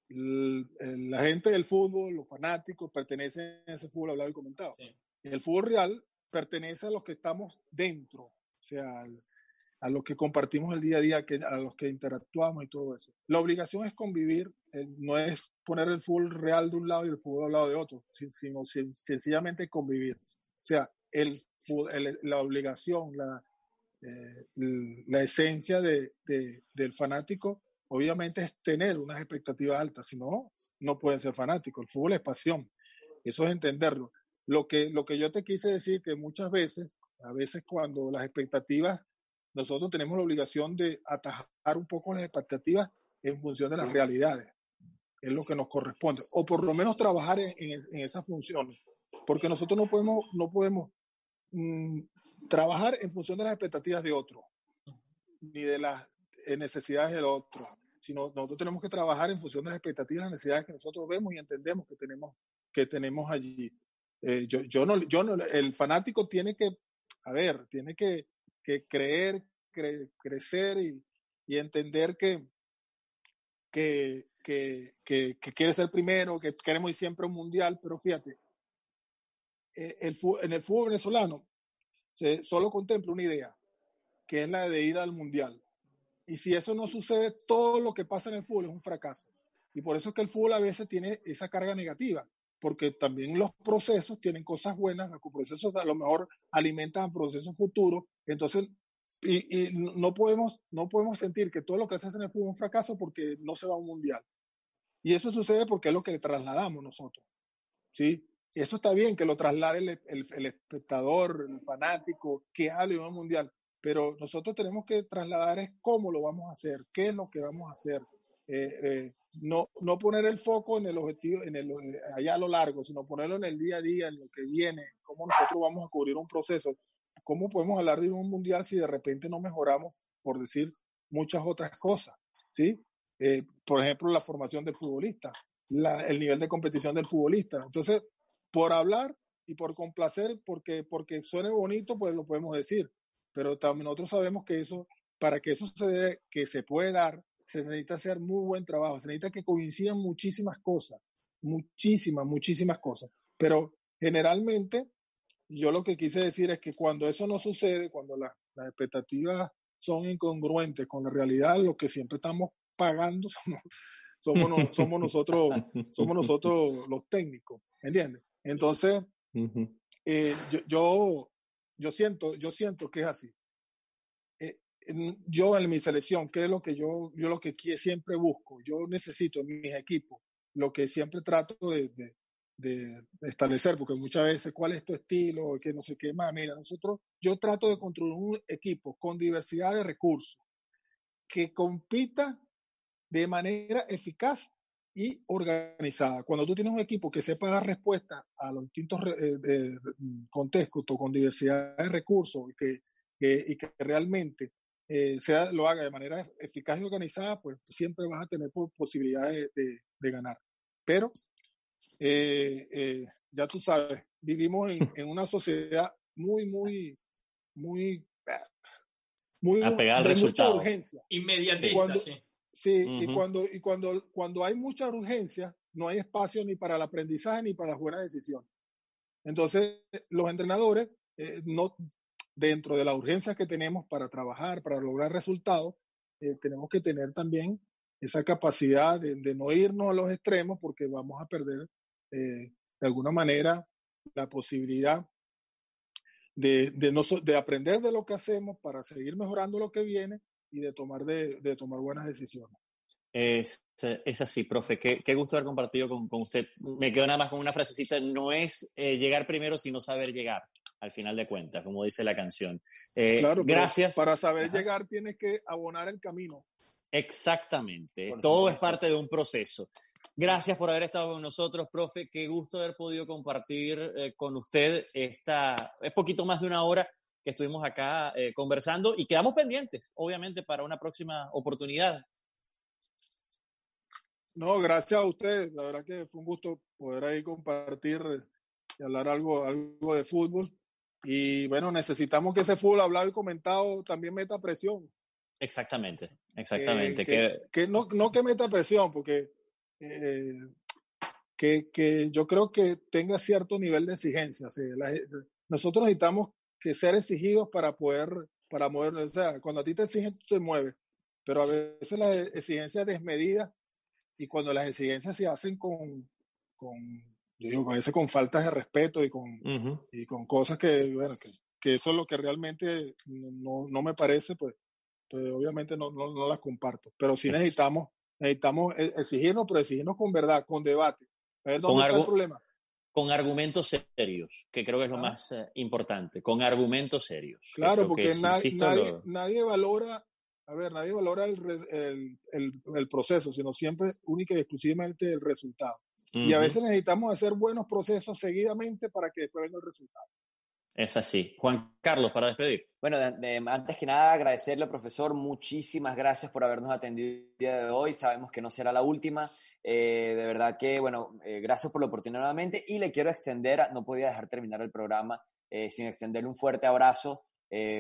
La gente del fútbol, los fanáticos, pertenecen a ese fútbol hablado y comentado. El fútbol real pertenece a los que estamos dentro, o sea, a los que compartimos el día a día, que, a los que interactuamos y todo eso. La obligación es convivir, eh, no es poner el fútbol real de un lado y el fútbol al lado de otro, sino sencillamente convivir. O sea, el, la obligación, la, eh, la esencia de, de, del fanático, obviamente es tener unas expectativas altas, si no, no pueden ser fanáticos. El fútbol es pasión, eso es entenderlo. Lo que, lo que yo te quise decir que muchas veces, a veces cuando las expectativas nosotros tenemos la obligación de atajar un poco las expectativas en función de las realidades. Es lo que nos corresponde. O por lo menos trabajar en, en, esas funciones. Porque nosotros no podemos, no podemos mm, trabajar en función de las expectativas de otro, ni de las necesidades del otro, sino nosotros tenemos que trabajar en función de las expectativas las necesidades que nosotros vemos y entendemos que tenemos, que tenemos allí. Eh, yo, yo, no, yo no, el fanático tiene que, a ver, tiene que que creer, crecer y, y, entender que, que, que, que, quiere ser primero, que queremos ir siempre a un mundial, pero fíjate, eh, el, en el fútbol venezolano se solo contempla una idea, que es la de ir al mundial. Y si eso no sucede, todo lo que pasa en el fútbol es un fracaso. Y por eso es que el fútbol a veces tiene esa carga negativa, porque también los procesos tienen cosas buenas, los procesos a lo mejor alimentan procesos futuros entonces, y, no, podemos, no podemos sentir que todo lo que se hace en el fútbol es un fracaso porque no se va a un mundial. Y eso sucede porque es lo que le trasladamos nosotros. ¿sí? Eso está bien que lo traslade el, el, el espectador, el fanático, que hable de un mundial, pero nosotros tenemos que trasladar es cómo lo vamos a hacer, qué es lo que vamos a hacer. Eh, eh, no, no poner el foco en el objetivo, en el, eh, allá a lo largo, sino ponerlo en el día a día, en lo que viene, cómo nosotros vamos a cubrir un proceso. ¿cómo podemos hablar de un mundial si de repente no mejoramos, por decir muchas otras cosas? ¿sí? Eh, por ejemplo, la formación del futbolista, el nivel de competición del futbolista. Entonces, por hablar y por complacer, porque, porque suene bonito, pues lo podemos decir. Pero también nosotros sabemos que eso, para que eso se, que se puede dar, se necesita hacer muy buen trabajo, se necesita que coincidan muchísimas cosas, muchísimas, muchísimas cosas. Pero generalmente yo lo que quise decir es que cuando eso no sucede, cuando las expectativas son incongruentes con la realidad, lo que siempre estamos pagando somos, somos, nosotros, somos nosotros los técnicos, ¿entiendes? Entonces, eh, yo, yo, siento, yo siento que es así. Eh, yo en mi selección, ¿qué es lo que yo, yo lo que siempre busco? Yo necesito en mis equipos, lo que siempre trato de, de, establecer, porque muchas veces, ¿cuál es tu estilo? Que no sé qué más. Mira, nosotros, yo trato de construir un equipo con diversidad de recursos que compita de manera eficaz y organizada. Cuando tú tienes un equipo que sepa dar respuesta a los distintos eh, contextos con diversidad de recursos y que, y que realmente eh, sea, lo haga de manera eficaz y organizada, pues siempre vas a tener posibilidades de, de ganar. Pero eh, eh, ya tú sabes, vivimos en, una sociedad muy, muy, muy, muy de mucha urgencia. Inmediatista, sí. Sí, y, cuando, y cuando, cuando hay mucha urgencia, no hay espacio ni para el aprendizaje ni para las buenas decisiones. Entonces, los entrenadores, eh, no, dentro de la urgencia que tenemos para trabajar, para lograr resultados, tenemos que tener también esa capacidad de, no irnos a los extremos porque vamos a perder eh, de alguna manera la posibilidad de, de, no, de aprender de lo que hacemos para seguir mejorando lo que viene y de tomar, de, de tomar buenas decisiones. Es, es, así, profe. Qué, qué gusto haber compartido con, con, usted. Me quedo nada más con una frasecita. No es eh, llegar primero, sino saber llegar, al final de cuentas, como dice la canción. Eh, claro, gracias. Para saber llegar tienes que abonar el camino. Exactamente. Todo es parte de un proceso. Gracias por haber estado con nosotros, profe. Qué gusto haber podido compartir eh, con usted esta, es poquito más de una hora que estuvimos acá eh, conversando y quedamos pendientes, obviamente, para una próxima oportunidad. No, gracias a usted. La verdad que fue un gusto poder ahí compartir y hablar algo, algo de fútbol. Y bueno, necesitamos que ese fútbol hablado y comentado también meta presión. Exactamente, exactamente. Que, no, no que meta presión, porque eh, que, que, yo creo que tenga cierto nivel de exigencia. nosotros necesitamos que ser exigidos para poder, para movernos. O sea, cuando a ti te exigen, tú te mueves, pero a veces las exigencias desmedidas y cuando las exigencias se hacen con, con yo digo, a veces con faltas de respeto y con, y con cosas que, bueno, que, que, eso es lo que realmente no, no me parece, pues pues obviamente no, no, no las comparto. Pero sí necesitamos, necesitamos e, exigirnos, pero exigirnos con verdad, con debate. A ver dónde está el problema. Con argumentos serios, que creo que es lo más eh, importante, con argumentos serios. Claro, porque nadie, nadie, valora, a ver, nadie valora el, el, el, el, proceso, sino siempre única y exclusivamente el resultado. Y a veces necesitamos hacer buenos procesos seguidamente para que después venga el resultado. Es así. Juan Carlos, para despedir. Bueno, antes que nada, agradecerle, profesor. Muchísimas gracias por habernos atendido el día de hoy. Sabemos que no será la última. Eh, de verdad que, bueno, eh, gracias por la oportunidad nuevamente. Y le quiero extender, no podía dejar terminar el programa eh, sin extenderle un fuerte abrazo,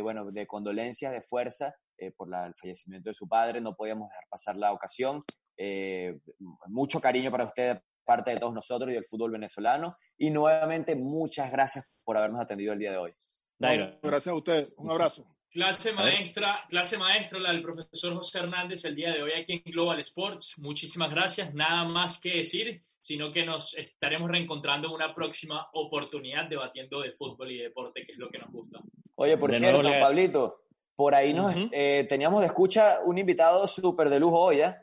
bueno, de condolencias, de fuerza por el fallecimiento de su padre. No podíamos dejar pasar la ocasión. mucho cariño para usted parte de todos nosotros y del fútbol venezolano. Y nuevamente, muchas gracias por habernos atendido el día de hoy. gracias a usted. Un abrazo. Clase maestra, clase maestra, la del profesor José Hernández el día de hoy aquí en Global Sports. Muchísimas gracias. Nada más que decir, sino que nos estaremos reencontrando en una próxima oportunidad debatiendo de fútbol y deporte, que es lo que nos gusta. Oye, por cierto, Pablito, por ahí nos eh, teníamos de escucha un invitado súper de lujo hoy, ¿eh?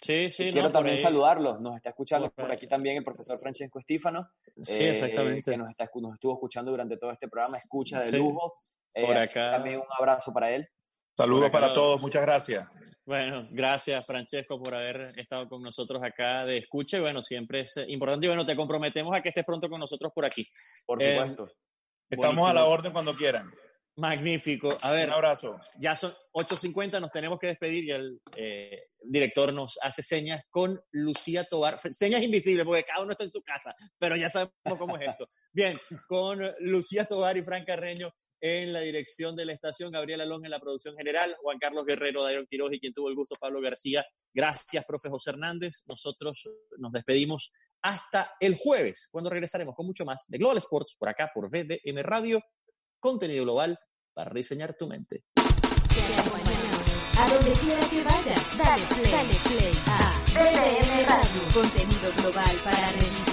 Sí, sí. quiero también saludarlos. Nos está escuchando por, aquí también el profesor Francesco Estífano. Sí, exactamente. Que nos, está, nos estuvo escuchando durante todo este programa. Escucha de lujo. Eh, por acá. También un abrazo para él. Saludos para todos, muchas gracias. Bueno, gracias Francesco por haber estado con nosotros acá de escucha y bueno, siempre es importante y bueno, te comprometemos a que estés pronto con nosotros por aquí. Por supuesto. Eh, Estamos a la orden cuando quieran. Magnífico. A ver. Un abrazo. Ya son 8.50, nos tenemos que despedir y el eh, director nos hace señas con Lucía Tobar. Señas invisibles porque cada uno está en su casa, pero ya sabemos cómo es esto. Bien, con Lucía Tobar y Fran Carreño en la dirección de la estación, Gabriela Long en la producción general, Juan Carlos Guerrero, Dairon Quiroz y quien tuvo el gusto, Pablo García. Gracias, profe José Hernández. Nosotros nos despedimos hasta el jueves, cuando regresaremos con mucho más de Global Sports por acá, por VDM Radio contenido global para diseñar tu mente. A donde quiera que vayas, dale play, dale play a CDM Radio, contenido global para rediseñar